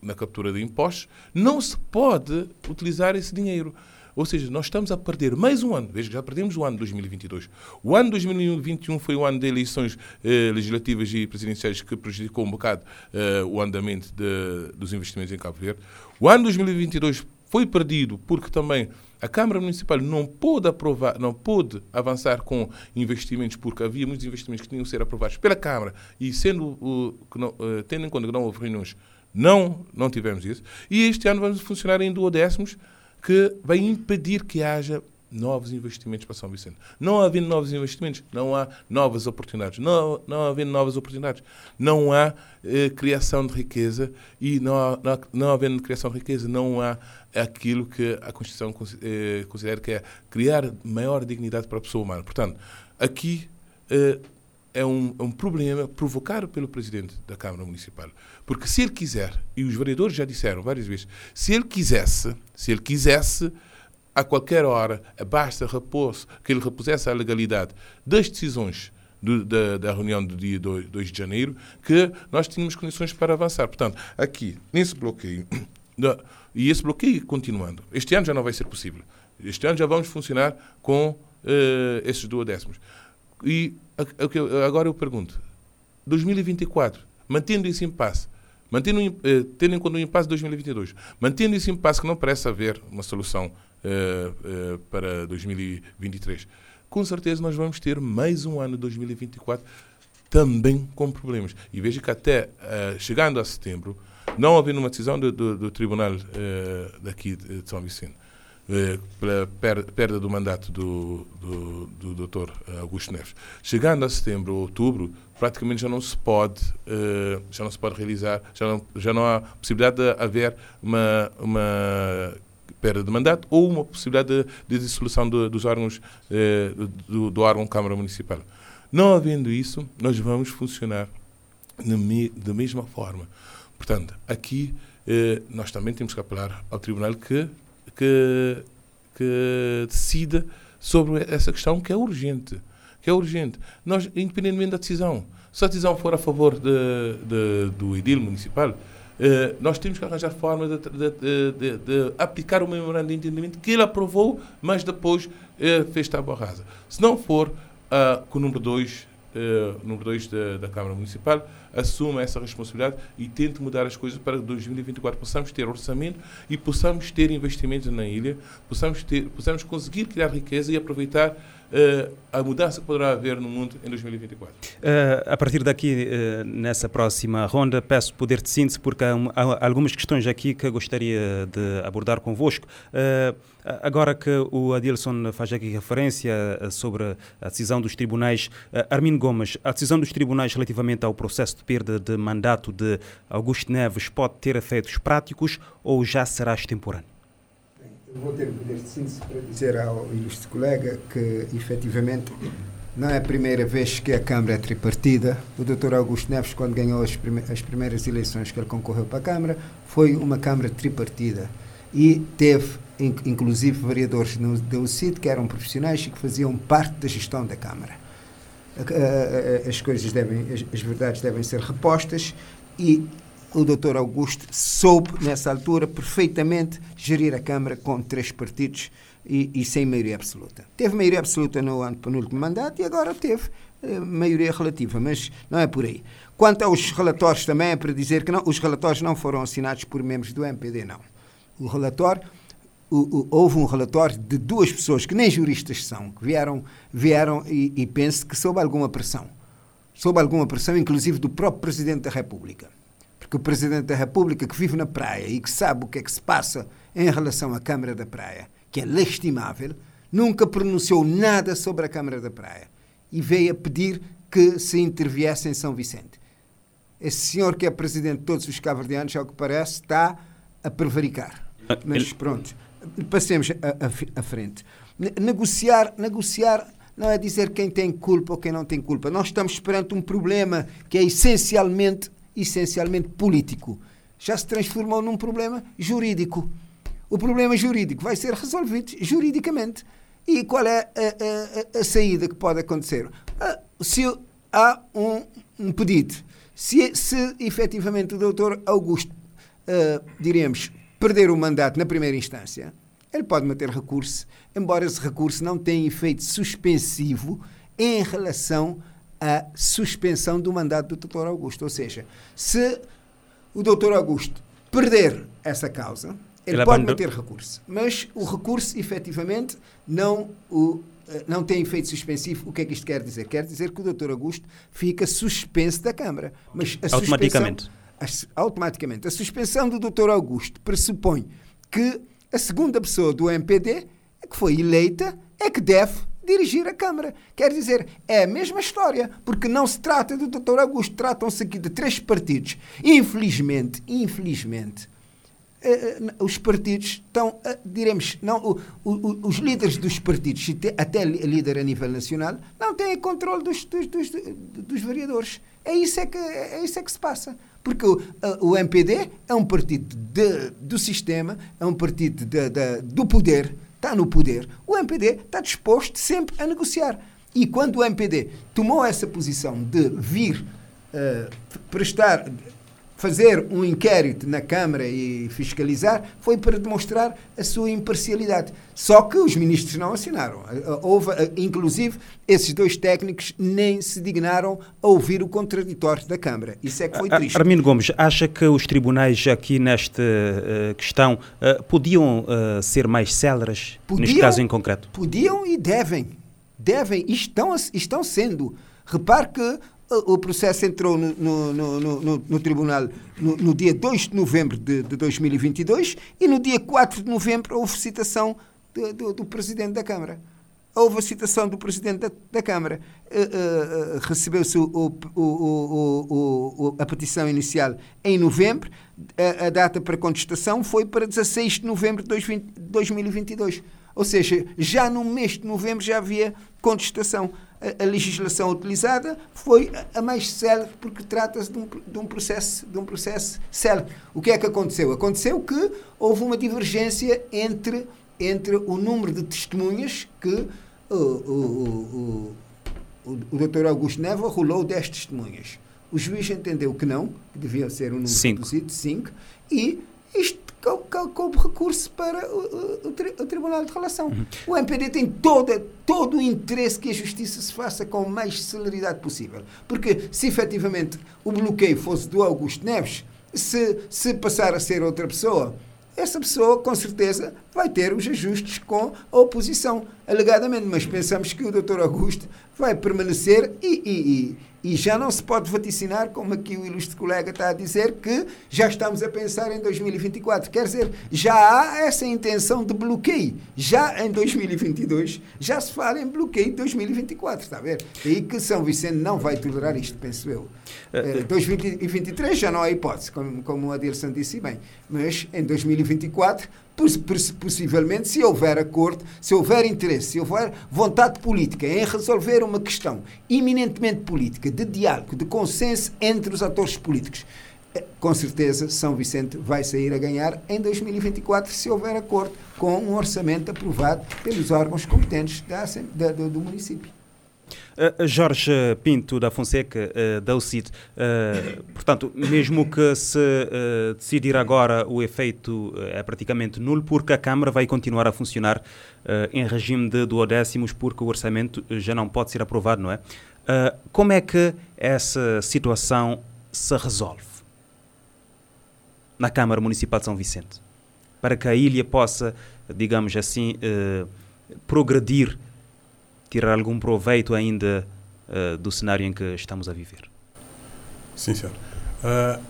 na captura de impostos, não se pode utilizar esse dinheiro. Ou seja, nós estamos a perder mais um ano. Veja, já perdemos o ano de 2022. O ano de 2021 foi o ano de eleições eh, legislativas e presidenciais que prejudicou um bocado eh, o andamento de, dos investimentos em Cabo Verde. O ano de 2022 foi perdido porque também a Câmara Municipal não pôde aprovar, não pôde avançar com investimentos porque havia muitos investimentos que tinham que ser aprovados pela Câmara e sendo uh, não, uh, tendo em conta que não houve reuniões, não não tivemos isso. E este ano vamos funcionar em duodécimos que vai impedir que haja novos investimentos para São Vicente. Não havendo novos investimentos, não há novas oportunidades. Não, não havendo novas oportunidades, não há eh, criação de riqueza e não, há, não, não, havendo criação de riqueza, não há aquilo que a Constituição eh, considera que é criar maior dignidade para a pessoa humana. Portanto, aqui eh, é um, é um, problema provocado pelo presidente da Câmara Municipal. Porque se ele quiser, e os vereadores já disseram várias vezes, se ele quisesse, se ele quisesse, a qualquer hora, basta repor que ele repusesse a legalidade das decisões do, da, da, reunião do dia 2, 2 de janeiro, que nós tínhamos condições para avançar. Portanto, aqui, nesse bloqueio, e esse bloqueio continuando, este ano já não vai ser possível. Este ano já vamos funcionar com uh, esses duodécimos. E agora eu pergunto: 2024, mantendo esse impasse, mantendo, eh, tendo em conta o impasse de 2022, mantendo esse impasse que não parece haver uma solução eh, eh, para 2023, com certeza nós vamos ter mais um ano de 2024 também com problemas. E veja que até chegando a setembro, não havendo uma decisão do, do, do Tribunal eh, daqui de São Vicente, eh, pela perda do mandato do, do, do Dr. Augusto Neves. Chegando a setembro ou outubro, praticamente já não se pode, eh, já não se pode realizar, já não, já não há possibilidade de haver uma, uma perda de mandato ou uma possibilidade de, de dissolução do, dos órgãos eh, do, do órgão Câmara Municipal. Não havendo isso, nós vamos funcionar da mesma forma. Portanto, aqui nós também temos que apelar ao Tribunal que que, que decida sobre essa questão que é urgente. Que é urgente. Nós, independentemente da decisão, se a decisão for a favor de, de, do edil municipal, eh, nós temos que arranjar forma de, de, aplicar o memorando de entendimento que ele aprovou, mas depois eh, fez tábua rasa. Se não for uh, com o número 2, uh, número 2 da, da, Câmara Municipal, assuma essa responsabilidade e tente mudar as coisas para que 2024 possamos ter orçamento e possamos ter investimentos na ilha, possamos, ter, possamos conseguir criar riqueza e aproveitar uh, a mudança que poderá haver no mundo em 2024. Uh, eh, a partir daqui, uh, nessa próxima ronda, peço poder de síntese, porque há, há, algumas questões aqui que gostaria de abordar convosco. agora que o Adilson faz aqui referência sobre a decisão dos tribunais, Armin Gomes, a decisão dos tribunais relativamente ao processo de perda de mandato de Augusto Neves pode ter efeitos práticos ou já será extemporâneo? Vou ter poder de síntese para dizer ao ilustre colega que, efetivamente, não é a primeira vez que a Câmara é tripartida. O Dr. Augusto Neves, quando ganhou as, prime as primeiras eleições que ele concorreu para a Câmara, foi uma Câmara tripartida. E teve, inclusive, vereadores do UCID que eram profissionais e que faziam parte da gestão da Câmara. As coisas devem, as verdades devem ser repostas e o doutor Augusto soube, nessa altura, perfeitamente gerir a Câmara com três partidos e, e sem maioria absoluta. Teve maioria absoluta no ano penúltimo mandato e agora teve eh, maioria relativa, mas não é por aí. Quanto aos relatórios, também é para dizer que não, os relatórios não foram assinados por membros do MPD, não. O relatório o, o, houve um relatório de duas pessoas que nem juristas são, que vieram, vieram e, e penso que sob alguma pressão. Sob alguma pressão, inclusive do próprio Presidente da República porque o Presidente da República, que vive na praia e que sabe o que é que se passa em relação à Câmara da Praia, que é lastimável, nunca pronunciou nada sobre a Câmara da Praia e veio a pedir que se interviesse em São Vicente. Esse senhor que é presidente de todos os cabo-verdianos, ao que parece, está a prevaricar. Ah, Mas pronto, passemos à frente. negociar, negociar não é dizer quem tem culpa ou quem não tem culpa. Nós estamos perante um problema que é essencialmente essencialmente político, já se transformou num problema jurídico. O problema jurídico vai ser resolvido juridicamente. E qual é a, a, a saída que pode acontecer? Ah, se há um, um pedido, se, se efetivamente o doutor Augusto, uh, diremos, perder o mandato na primeira instância, ele pode meter recurso, embora esse recurso não tenha efeito suspensivo em relação a suspensão do mandato do Dr. Augusto. Ou seja, se o Dr. Augusto perder essa causa, ele, ele pode abandon... meter recurso. Mas o recurso, efetivamente, não, o, eh, não tem efeito suspensivo. O que é que isto quer dizer? Quer dizer que o Dr. Augusto fica suspenso da Câmara. Mas a automaticamente. A, automaticamente. A suspensão do Dr. Augusto pressupõe que a segunda pessoa do MPD, que foi eleita, é que deve dirigir a Câmara. Quer dizer, é a mesma história, porque não se trata do Dr. Augusto, tratam-se aqui de três partidos. Infelizmente, infelizmente, eh, eh, os partidos estão, eh, diremos, não, os líderes dos partidos, até líder a nível nacional, não têm controle dos, dos, dos, dos vereadores. É isso é, que, é isso é que se passa. Porque o, o MPD é um partido de, do sistema, é um partido de, de, do poder, está no poder, o MPD está disposto sempre a negociar. E quando o MPD tomou essa posição de vir uh, prestar, fazer um inquérito na Câmara e fiscalizar, foi para demonstrar a sua imparcialidade. Só que os ministros não assinaram. Eh, houve, eh, inclusive, esses dois técnicos nem se dignaram a ouvir o contraditório da Câmara. Isso é que foi triste. Armindo Gomes, acha que os tribunais aqui nesta uh, questão uh, podiam uh, ser mais céleres, podiam, neste caso em concreto? Podiam e devem. Devem, estão, estão sendo. Repare que o processo entrou no, no, no, no tribunal no, dia 2 de novembro de, de, 2022 e no dia 4 de novembro houve citação de, do, do Presidente da Câmara. Houve a citação do Presidente da, da Câmara. Uh, uh, uh, Recebeu-se a petição inicial em novembro. A, a, data para contestação foi para 16 de novembro de 2022. Ou seja, já no mês de novembro já havia contestação a, a legislação utilizada foi a, a mais célere, porque trata-se de um, de, um processo, de um processo célere. O que é que aconteceu? Aconteceu que houve uma divergência entre, entre o número de testemunhas que o, o, o, o, o Dr. Augusto Neva rolou 10 testemunhas. O juiz entendeu que não, que devia ser um número cinco. reduzido, 5, e isto como recurso para o, o, o, Tribunal de Relação. O MPD tem toda, todo o interesse que a justiça se faça com a mais celeridade possível. Porque se efetivamente o bloqueio fosse do Augusto Neves, se, se passar a ser outra pessoa, essa pessoa com certeza vai ter os ajustes com a oposição, alegadamente. Mas pensamos que o Dr. Augusto vai permanecer e, e, e já não se pode vaticinar, como aqui o ilustre colega está a dizer, que já estamos a pensar em 2024. Quer dizer, já há essa intenção de bloqueio. Já em 2022, já se fala em bloqueio de 2024, está a ver? E que São Vicente não vai tolerar isto, penso eu. Uh, 2023 já não há hipótese, como, como o Adilson disse bem. Mas em 2024 possivelmente, se houver acordo, se houver interesse, se houver vontade política em resolver uma questão eminentemente política, de diálogo, de consenso entre os atores políticos, eh, com certeza São Vicente vai sair a ganhar em 2024 se houver acordo com um orçamento aprovado pelos órgãos competentes da, da, do, do município. Uh, Jorge Pinto da Fonseca, uh, da UCIT, uh, portanto, mesmo que se decidir agora o efeito é praticamente nulo, porque a Câmara vai continuar a funcionar em regime de duodécimos, porque o orçamento já não pode ser aprovado, não é? como é que essa situação se resolve na Câmara Municipal de São Vicente? Para que a ilha possa, digamos assim, progredir tirar algum proveito ainda uh, do cenário em que estamos a viver? Sim, senhor. Uh,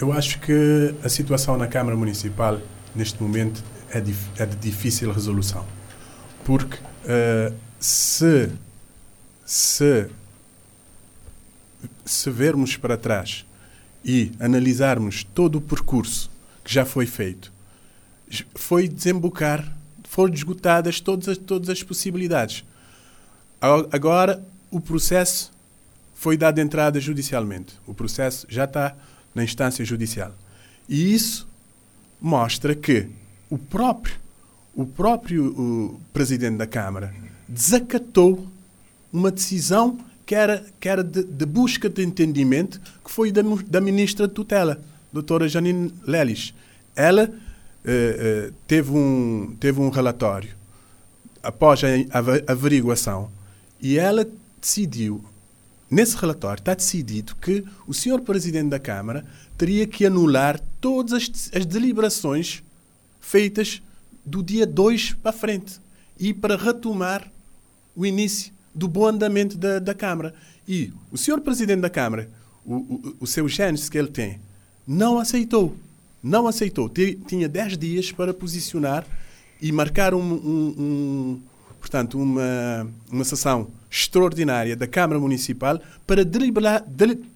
eu acho que a situação na Câmara Municipal, neste momento, é, dif é de difícil resolução. Porque uh, se, se, se vermos para trás e analisarmos todo o percurso que já foi feito, foi desembocar, foram esgotadas todas as, todas as possibilidades. Agora, o processo foi dado entrada judicialmente. O processo já está na instância judicial. E isso mostra que o próprio, o próprio o presidente da Câmara desacatou uma decisão que era, que era de, de busca de entendimento que foi da, da ministra de tutela, doutora Janine Lelis. Ela eh, eh, teve, um, teve um relatório após a, averiguação e ela decidiu, nesse relatório está decidido que o senhor presidente da Câmara teria que anular todas as, as deliberações feitas do dia 2 para frente e para retomar o início do bom andamento da, da Câmara. E o senhor presidente da Câmara, o, o, o seu gênese que ele tem, não aceitou. Não aceitou. Tinha 10 dias para posicionar e marcar um, um, um portanto, uma, uma sessão extraordinária da Câmara Municipal para deliberar,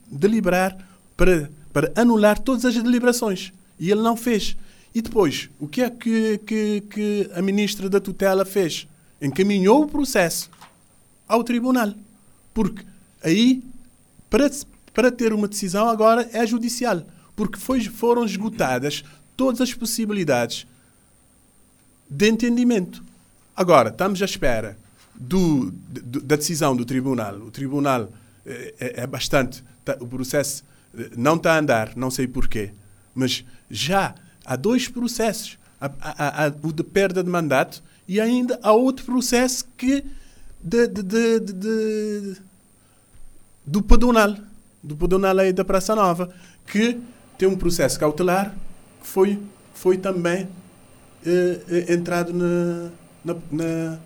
deliberar para, para anular todas as deliberações. E ele não fez. E depois, o que é que, que, que a ministra da tutela fez? Encaminhou o processo ao tribunal. Porque aí, para, para ter uma decisão agora, é judicial. Porque foi, foram esgotadas todas as possibilidades de entendimento. Agora, estamos à espera do, do, da decisão do tribunal. O tribunal é, é, é bastante. Tá, o processo eh, não está a andar, não sei porquê, mas já há dois processos: há, há, há, o de perda de mandato e ainda há outro processo que. De, de, de do pedonal, do pedonal aí da Praça Nova, que tem um processo cautelar que foi, foi também eh, eh entrado na na, na,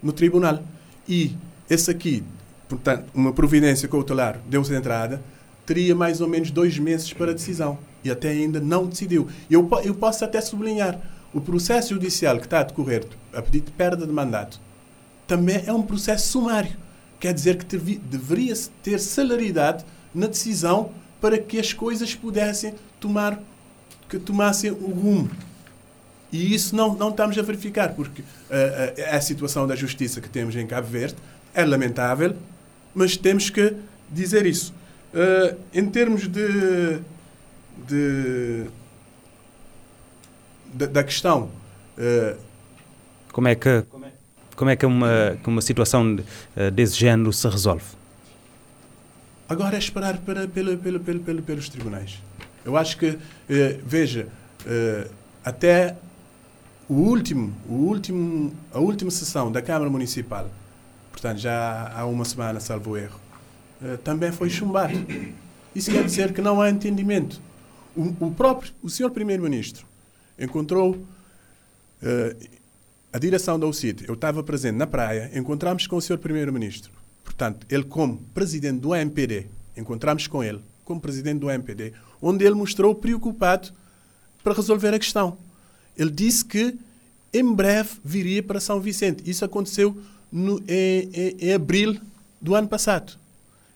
no tribunal. E esse aqui, portanto, uma providência cautelar deu-se entrada, teria mais ou menos dois meses para decisão. E até ainda não decidiu. Eu, eu posso até sublinhar, o processo judicial que está a decorrer a pedido de perda de mandato também é um processo sumário. Quer dizer que deveria ter celeridade na decisão para que as coisas pudessem tomar que tomassem o rumo e isso não, não estamos a verificar, porque uh, uh, a situação da justiça que temos em Cabo Verde é lamentável, mas temos que dizer isso. Uh, em termos de, de, de da questão. como é que, como é que uma, uma situação desse género se resolve? Agora é esperar para, pelo, pelo, pelo, pelo, pelos tribunais. Eu acho que, veja, até o último, o último, a última sessão da Câmara Municipal, portanto já há uma semana, salvo erro, uh, também foi chumbado. Isso quer dizer que não há entendimento. O, o próprio, o senhor Primeiro-Ministro encontrou uh, a direção da UCIT. Eu estava presente na praia, encontramos com o senhor Primeiro-Ministro. Portanto, ele como presidente do MPD, encontramos com ele como presidente do MPD, onde ele mostrou preocupado para resolver a questão. Ele disse que em breve viria para São Vicente. Isso aconteceu no, em, em, em abril do ano passado.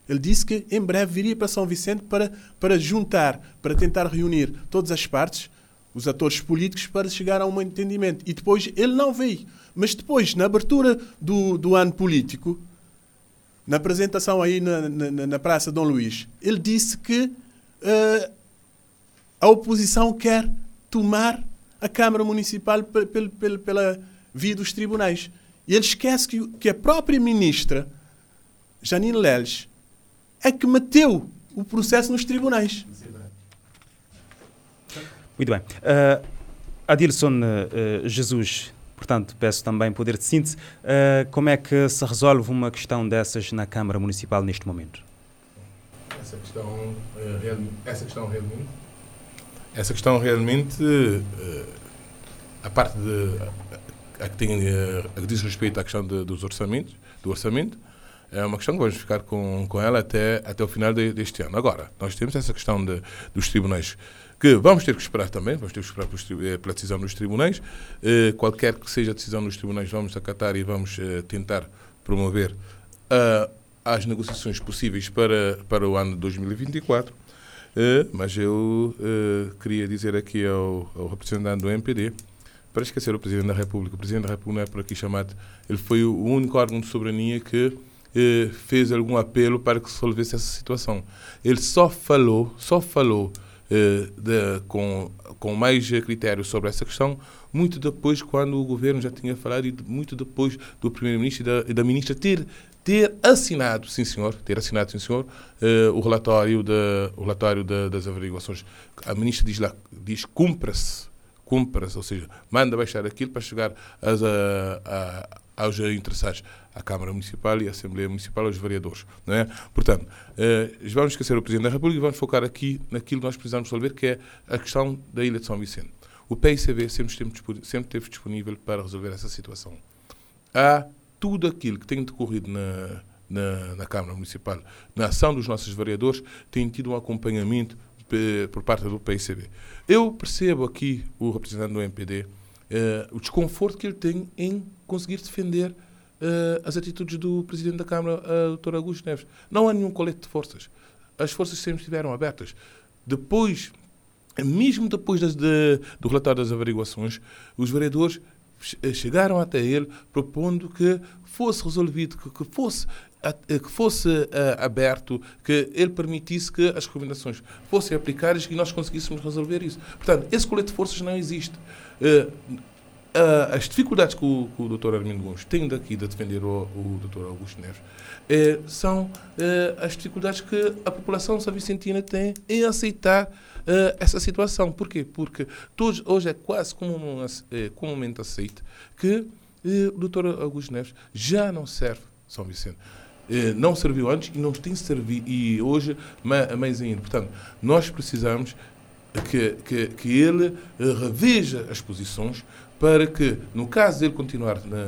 Ele disse que em breve viria para São Vicente para, para juntar, para tentar reunir todas as partes, os atores políticos, para chegar a um entendimento. E depois ele não veio. Mas depois, na abertura do, do ano político, na apresentação aí na, na, na Praça Dom Luís, ele disse que uh, a oposição quer tomar a Câmara Municipal pela, pela, pela via dos tribunais. E ele esquece que, que a própria ministra, Janine Leles, é que meteu o processo nos tribunais. Muito bem. Uh, Adilson uh, Jesus, portanto, peço também poder de síntese. Uh, como é que se resolve uma questão dessas na Câmara Municipal neste momento? Essa questão, essa questão realmente, essa questão realmente, a parte de, a que, tem, a que diz respeito à questão de, dos orçamentos, do orçamento, é uma questão que vamos ficar com, com ela até, até o final de, deste ano. Agora, nós temos essa questão de, dos tribunais que vamos ter que esperar também, vamos ter que esperar eh, pela decisão dos tribunais. Eh, qualquer que seja a decisão dos tribunais, vamos acatar e vamos eh, tentar promover as negociações possíveis para, para o ano de 2024. Uh, mas eu uh, queria dizer aqui ao, ao, representante do MPD, para esquecer o Presidente da República, o Presidente da República não é por aqui chamado, ele foi o único órgão de soberania que eh, fez algum apelo para que se resolvesse essa situação. Ele só falou, só falou de, com, com mais critério sobre essa questão, muito depois, quando o governo já tinha falado, e muito depois do primeiro-ministro e da, da ministra ter ter assinado, sim senhor, ter assinado, sim senhor, uh, o relatório, de, o relatório de, das averiguações. A ministra diz lá, diz cumpra-se, cumpra-se, ou seja, manda baixar aquilo para chegar as, a, a, aos interessados, à Câmara Municipal e à Assembleia Municipal, aos vereadores. Não é? Portanto, eh, vamos esquecer o Presidente da República e vamos focar aqui naquilo que nós precisamos resolver, que é a questão da Ilha de São Vicente. O PICB sempre sempre esteve disponível para resolver essa situação. Há tudo aquilo que tem decorrido na, na, na Câmara Municipal, na ação dos nossos vereadores, tem tido um acompanhamento eh, por parte do PICB. Eu percebo aqui o representante do MPD, uh, o desconforto que ele tem em conseguir defender uh, as atitudes do Presidente da Câmara, uh, Dr. Augusto Neves. Não há nenhum colete de forças. As forças sempre estiveram abertas. Depois, mesmo depois das, de, do relatório das averiguações, os vereadores chegaram até ele propondo que fosse resolvido, que, que fosse que fosse uh, aberto, que ele permitisse que as recomendações fossem aplicadas e nós conseguíssemos resolver isso. Portanto, esse colete de forças não existe. Uh, uh, as dificuldades que o, que o Dr. Armindo Gomes tem daqui de defender o, o Dr. Augusto Neves são as dificuldades que a população savicentina tem em aceitar essa situação. Porquê? Porque todos, hoje é quase comum, comumente aceito que o Dr. Augusto Neves já não serve São Vicente não serviu antes e não tem servido e hoje mais ainda. Portanto, nós precisamos que, que, que ele reveja as posições para que, no caso dele continuar na,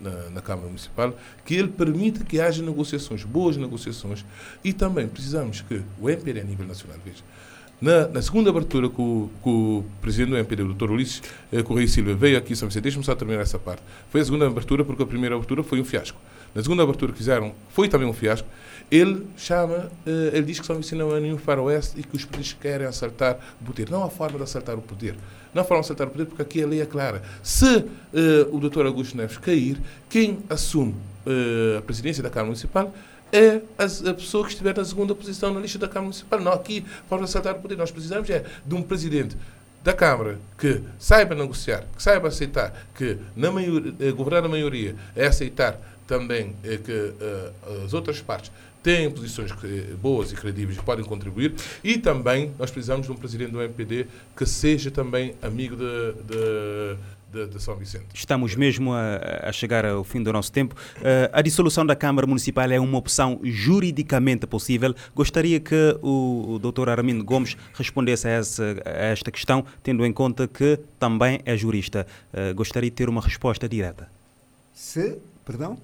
na, na, Câmara Municipal, que ele permita que haja negociações, boas negociações, e também precisamos que o MPD a nível nacional veja. Na, na segunda abertura que o, o presidente do MPD, o Dr. Ulisses eh, Correia Silva, veio aqui Vicente, deixe-me só terminar essa parte. Foi a segunda abertura porque a primeira abertura foi um fiasco. Na segunda abertura que fizeram, foi também um fiasco. Ele chama, eh, ele diz que São Vicente não é nenhum faroeste e que os políticos querem assaltar o poder. Não há forma de assaltar o poder. Não há forma de assaltar o poder porque aqui a lei é clara. Se uh, o Dr. Augusto Neves cair, quem assume uh, a presidência da Câmara Municipal é a, pessoa que estiver na segunda posição na lista da Câmara Municipal. Não, aqui, de assaltar o poder. Nós precisamos é de um presidente da Câmara que saiba negociar, que saiba aceitar, que na maioria, governar a maioria é aceitar também é que uh, as outras partes têm posições boas e credíveis que podem contribuir e também nós precisamos de um presidente do MPD que seja também amigo de, de de, de, São Vicente. Estamos mesmo a, a, chegar ao fim do nosso tempo. Uh, a dissolução da Câmara Municipal é uma opção juridicamente possível. Gostaria que o, o Dr. Armindo Gomes respondesse a, essa, a, esta questão, tendo em conta que também é jurista. Uh, gostaria de ter uma resposta direta. Se, perdão?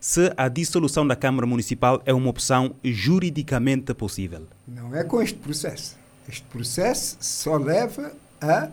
Se a dissolução da Câmara Municipal é uma opção juridicamente possível. Não é com este processo. Este processo só leva a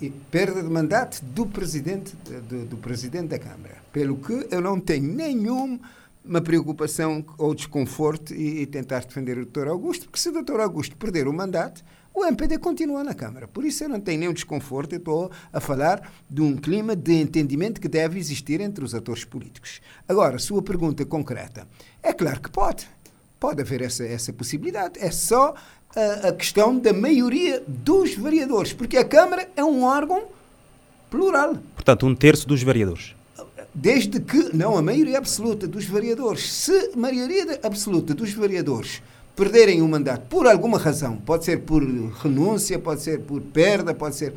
e perda de mandato do presidente, do, do, presidente da Câmara. Pelo que eu não tenho nenhuma preocupação ou desconforto e, e tentar defender o Dr. Augusto, porque se o Dr. Augusto perder o mandato, o MPD continua na Câmara. Por isso eu não tenho nenhum desconforto, eu estou a falar de um clima de entendimento que deve existir entre os atores políticos. Agora, sua pergunta concreta. É claro que pode. Pode haver essa, essa possibilidade. É só a, a questão da maioria dos vereadores, porque a Câmara é um órgão plural. Portanto, um terço dos vereadores. Desde que, não, a maioria absoluta dos vereadores, se a maioria absoluta dos vereadores perderem o mandato por alguma razão, pode ser por renúncia, pode ser por perda, pode ser.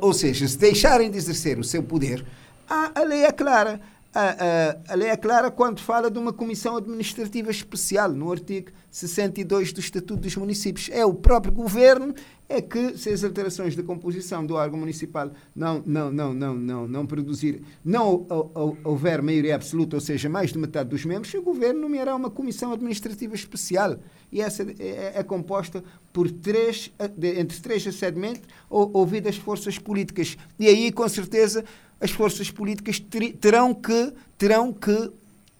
Ou seja, se deixarem de exercer o seu poder, a lei é clara a, a, a, lei é clara quando fala de uma comissão administrativa especial, no artigo 62 do Estatuto dos Municípios. É o próprio governo é que, se as alterações da composição do órgão municipal não, não, não, não, não, não produzir, não houver maioria absoluta, ou seja, mais de metade dos membros, o governo nomeará uma comissão administrativa especial. E essa é, é composta por três, entre três a sete membros, ouvidas forças políticas. E aí, com certeza, as forças políticas terão que, terão que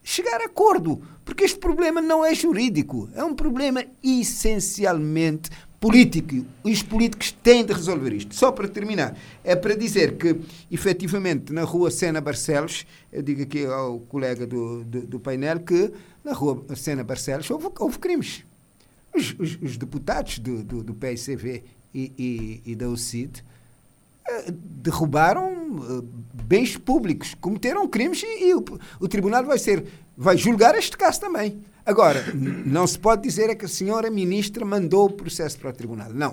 chegar a acordo, porque este problema não é jurídico, é um problema essencialmente político. Os políticos têm de resolver isto. Só para terminar, é para dizer que, efetivamente, na rua Sena Barcelos, eu digo aqui ao colega do, do, do painel que na rua Sena Barcelos houve, houve crimes. Os, os, os deputados do, do, do e, e, e da UCID derrubaram eh, bens públicos, cometeram crimes e, e o, o, tribunal vai ser vai julgar este caso também. Agora, não se pode dizer é que a senhora ministra mandou o processo para o tribunal. Não.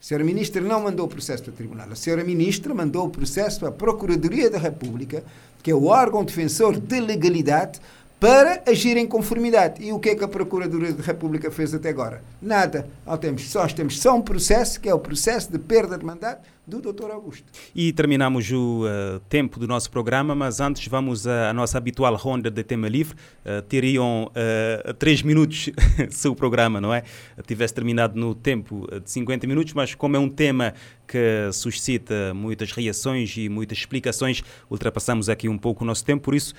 A senhora ministra não mandou o processo para o tribunal. A senhora ministra mandou o processo para a Procuradoria da República, que é o órgão defensor de legalidade, para agir em conformidade. E o que é que a Procuradoria da República fez até agora? Nada. Não temos, só temos só um processo, que é o processo de perda de mandato do Dr. Augusto. E terminamos o uh, tempo do nosso programa, mas antes vamos à nossa habitual ronda de tema livre. Uh, teriam uh, três minutos se o programa, não é? Tivesse terminado no tempo de 50 minutos, mas como é um tema que suscita muitas reações e muitas explicações, ultrapassamos aqui um pouco o nosso tempo, por isso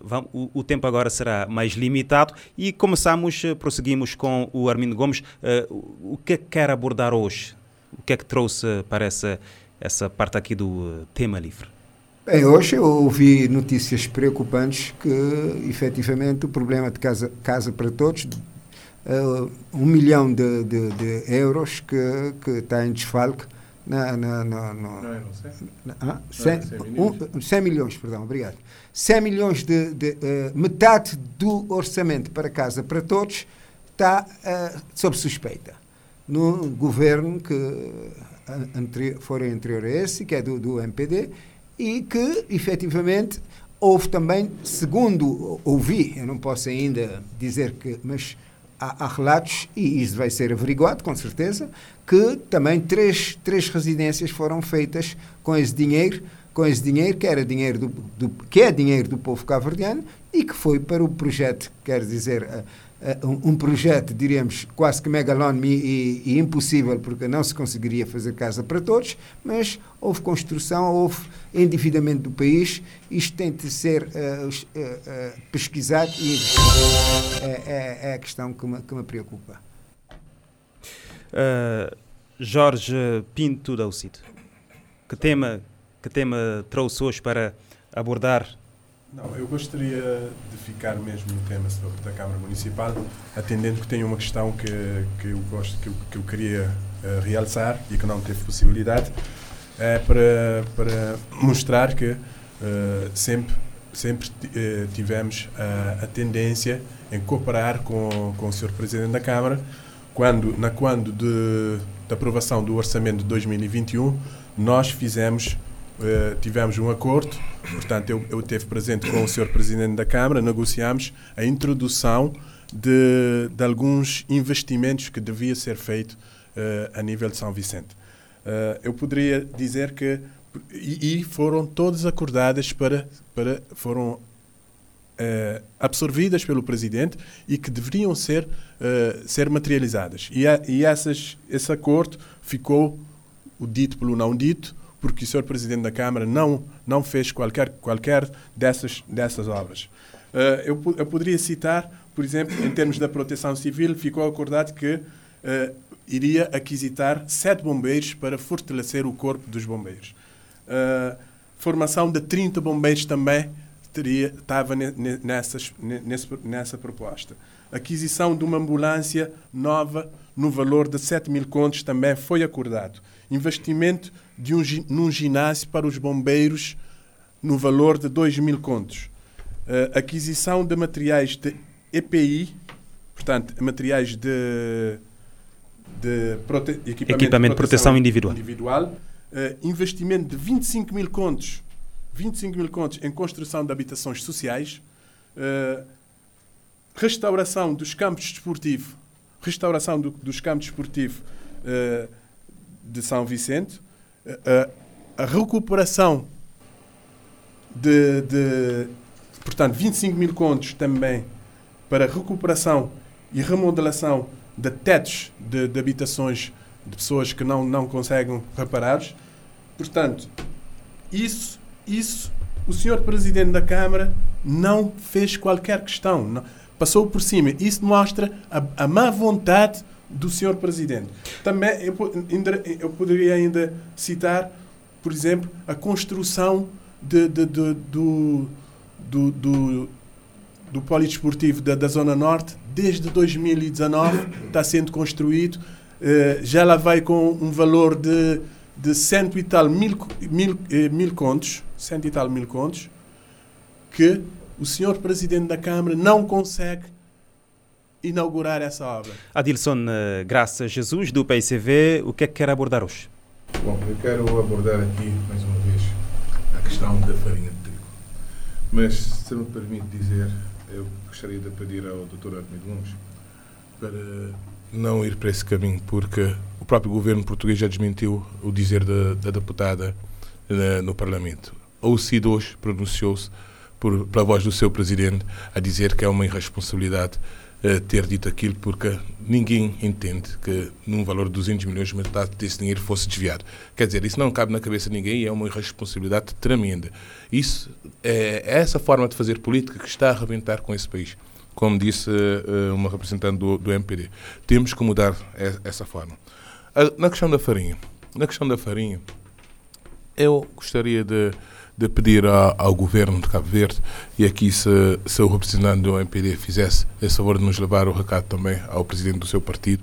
vamos, o, o, tempo agora será mais limitado e começamos, prosseguimos com o Armindo Gomes. o é que quer abordar hoje? O que é que trouxe para essa, essa parte aqui do eh, tema livre? Bem, hoje eu ouvi notícias preocupantes que, efetivamente, o problema de casa, casa para todos, uh, um milhão de, de, de, euros que, que está em desfalque na, na, na, no, não, não sei. Ah, 100, 100, milhões. Um, 100 milhões, perdão, obrigado. 100 milhões de, de uh, metade do orçamento para casa para todos está uh, sob suspeita no governo que anteri for anterior a esse, que é do, do MPD, e que, efetivamente, houve também, segundo ouvi, eu não posso ainda dizer que, mas há, há, relatos, e isso vai ser averiguado, com certeza, que também três, três residências foram feitas com esse dinheiro, com esse dinheiro que era dinheiro do, do que é dinheiro do povo cabo-verdiano e que foi para o projeto, quer dizer, eh, um, um, projeto, diríamos, quase que megalónimo e, e, impossível, porque não se conseguiria fazer casa para todos, mas houve construção, houve endividamento do país, isto tem de ser uh, uh, uh, pesquisado e é, é, a questão que me, que me preocupa. Jorge Pinto da UCIT, que tema, que tema trouxe hoje para abordar não, eu gostaria de ficar mesmo no tema da Câmara Municipal, atendendo que tem uma questão que, que eu gosto, que eu, que eu queria uh, realçar e que não teve possibilidade, é para, para mostrar que uh, sempre sempre uh, tivemos a, a, tendência em cooperar com, com o Sr. Presidente da Câmara quando na quando de, da aprovação do orçamento de 2021 nós fizemos uh, tivemos um acordo portanto eu, eu teve presente com o Sr. Presidente da Câmara negociamos a introdução de, de alguns investimentos que devia ser feito uh, a nível de São Vicente eu poderia dizer que e, e foram todas acordadas para, para foram uh, absorvidas pelo presidente e que deveriam ser uh, ser materializadas e, a, e essas, esse acordo ficou o dito pelo não dito porque o senhor presidente da câmara não não fez qualquer qualquer dessas dessas obras uh, eu, eu poderia citar por exemplo em termos da proteção civil ficou acordado que iria aquisitar sete bombeiros para fortalecer o corpo dos bombeiros Uh, formação de 30 bombeiros também teria, estava nessas, nessa proposta. Aquisição de uma ambulância nova no valor de 7 mil contos também foi acordado. Investimento de um, num ginásio para os bombeiros no valor de 2 mil contos. Uh, aquisição de materiais de EPI, portanto, materiais de, de prote, equipamento, equipamento de proteção, proteção individual. individual uh, investimento de 25 mil contos, 25 mil contos em construção de habitações sociais, uh, restauração dos campos desportivos, restauração do, dos campos desportivos uh, de São Vicente, a recuperação de, de, portanto, 25 mil contos também para recuperação e remodelação de tetos de, de habitações de pessoas que não, não conseguem reparar. Portanto, isso, isso o senhor Presidente da Câmara não fez qualquer questão, não, passou por cima. Isso mostra a, a má vontade do senhor Presidente. Também eu, eu poderia ainda citar, por exemplo, a construção de, de, de, do, do, do, do polidesportivo da, da Zona Norte, desde 2019 está sendo construído eh, já lá vai com um valor de, de cento e tal mil, mil, eh, mil contos, cento e tal mil contos, que o senhor Presidente da Câmara não consegue inaugurar essa obra. Adilson uh, Graça Jesus, do PICV, o que é que quer abordar hoje? Bom, eu quero abordar aqui, mais uma vez, a questão da farinha de trigo. Mas, se me permite dizer, eu gostaria de pedir ao Dr. Armido Gomes para não ir para esse caminho, porque o próprio governo português já desmentiu o dizer da, da deputada na, no Parlamento. O CID hoje pronunciou-se por, pela voz do seu presidente a dizer que é uma irresponsabilidade uh, ter dito aquilo, porque ninguém entende que num valor de 200 milhões metade desse dinheiro fosse desviado. Quer dizer, isso não cabe na cabeça de ninguém e é uma irresponsabilidade tremenda. Isso é, é essa forma de fazer política que está a arrebentar com esse país como disse uh, uma representante do, do MPD. Temos que mudar essa forma. na questão da farinha, na questão da farinha, eu gostaria de, de pedir a, ao governo de Cabo Verde e aqui se, o representante do MPD fizesse esse favor de nos levar o recado também ao presidente do seu partido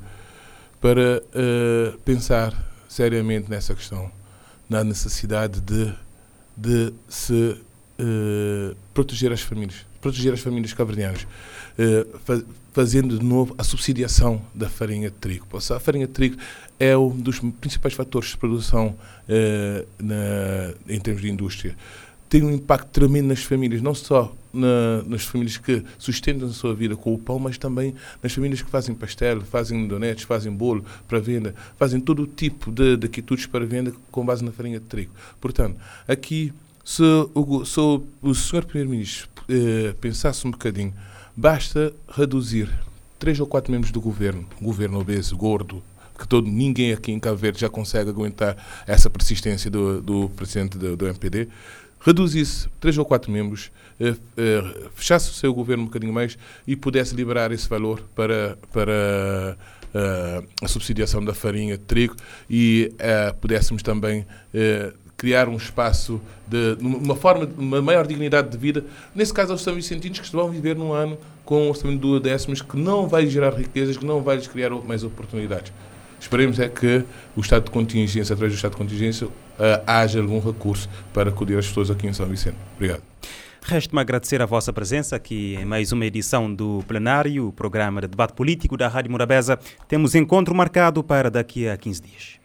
para uh, pensar seriamente nessa questão, na necessidade de, de se uh, proteger as famílias, proteger as famílias caverdianas. Eh, fazendo de novo a subsidiação da farinha de trigo. A farinha de trigo é um dos principais fatores de produção na, em termos de indústria. Tem um impacto tremendo nas famílias, não só na, nas famílias que sustentam a sua vida com o pão, mas também nas famílias que fazem pastel, fazem donetes, fazem bolo para venda, fazem todo o tipo de, de quitutes para venda com base na farinha de trigo. Portanto, aqui, se o, se o, o Sr. Primeiro-Ministro eh, pensasse um bocadinho Basta reduzir três ou quatro membros do governo, governo obeso, gordo, que todo, ninguém aqui em Cabo Verde já consegue aguentar essa persistência do, do presidente do, do MPD, reduzisse três ou quatro membros, eh, eh, fechasse o seu governo um bocadinho mais e pudesse liberar esse valor para, para a subsidiação da farinha de trigo e pudéssemos também criar um espaço de uma forma uma maior dignidade de vida, nesse caso aos São Vicentinos que vão viver num ano com um orçamento de décimas que não vai gerar riquezas, que não vai lhes criar mais oportunidades. Esperemos é que o estado de contingência, através do estado de contingência, uh, haja algum recurso para acudir as pessoas aqui em São Vicente. Obrigado. Resta-me agradecer a vossa presença aqui em mais uma edição do plenário, o programa de debate político da Rádio Morabeza. Temos encontro marcado para daqui a 15 dias.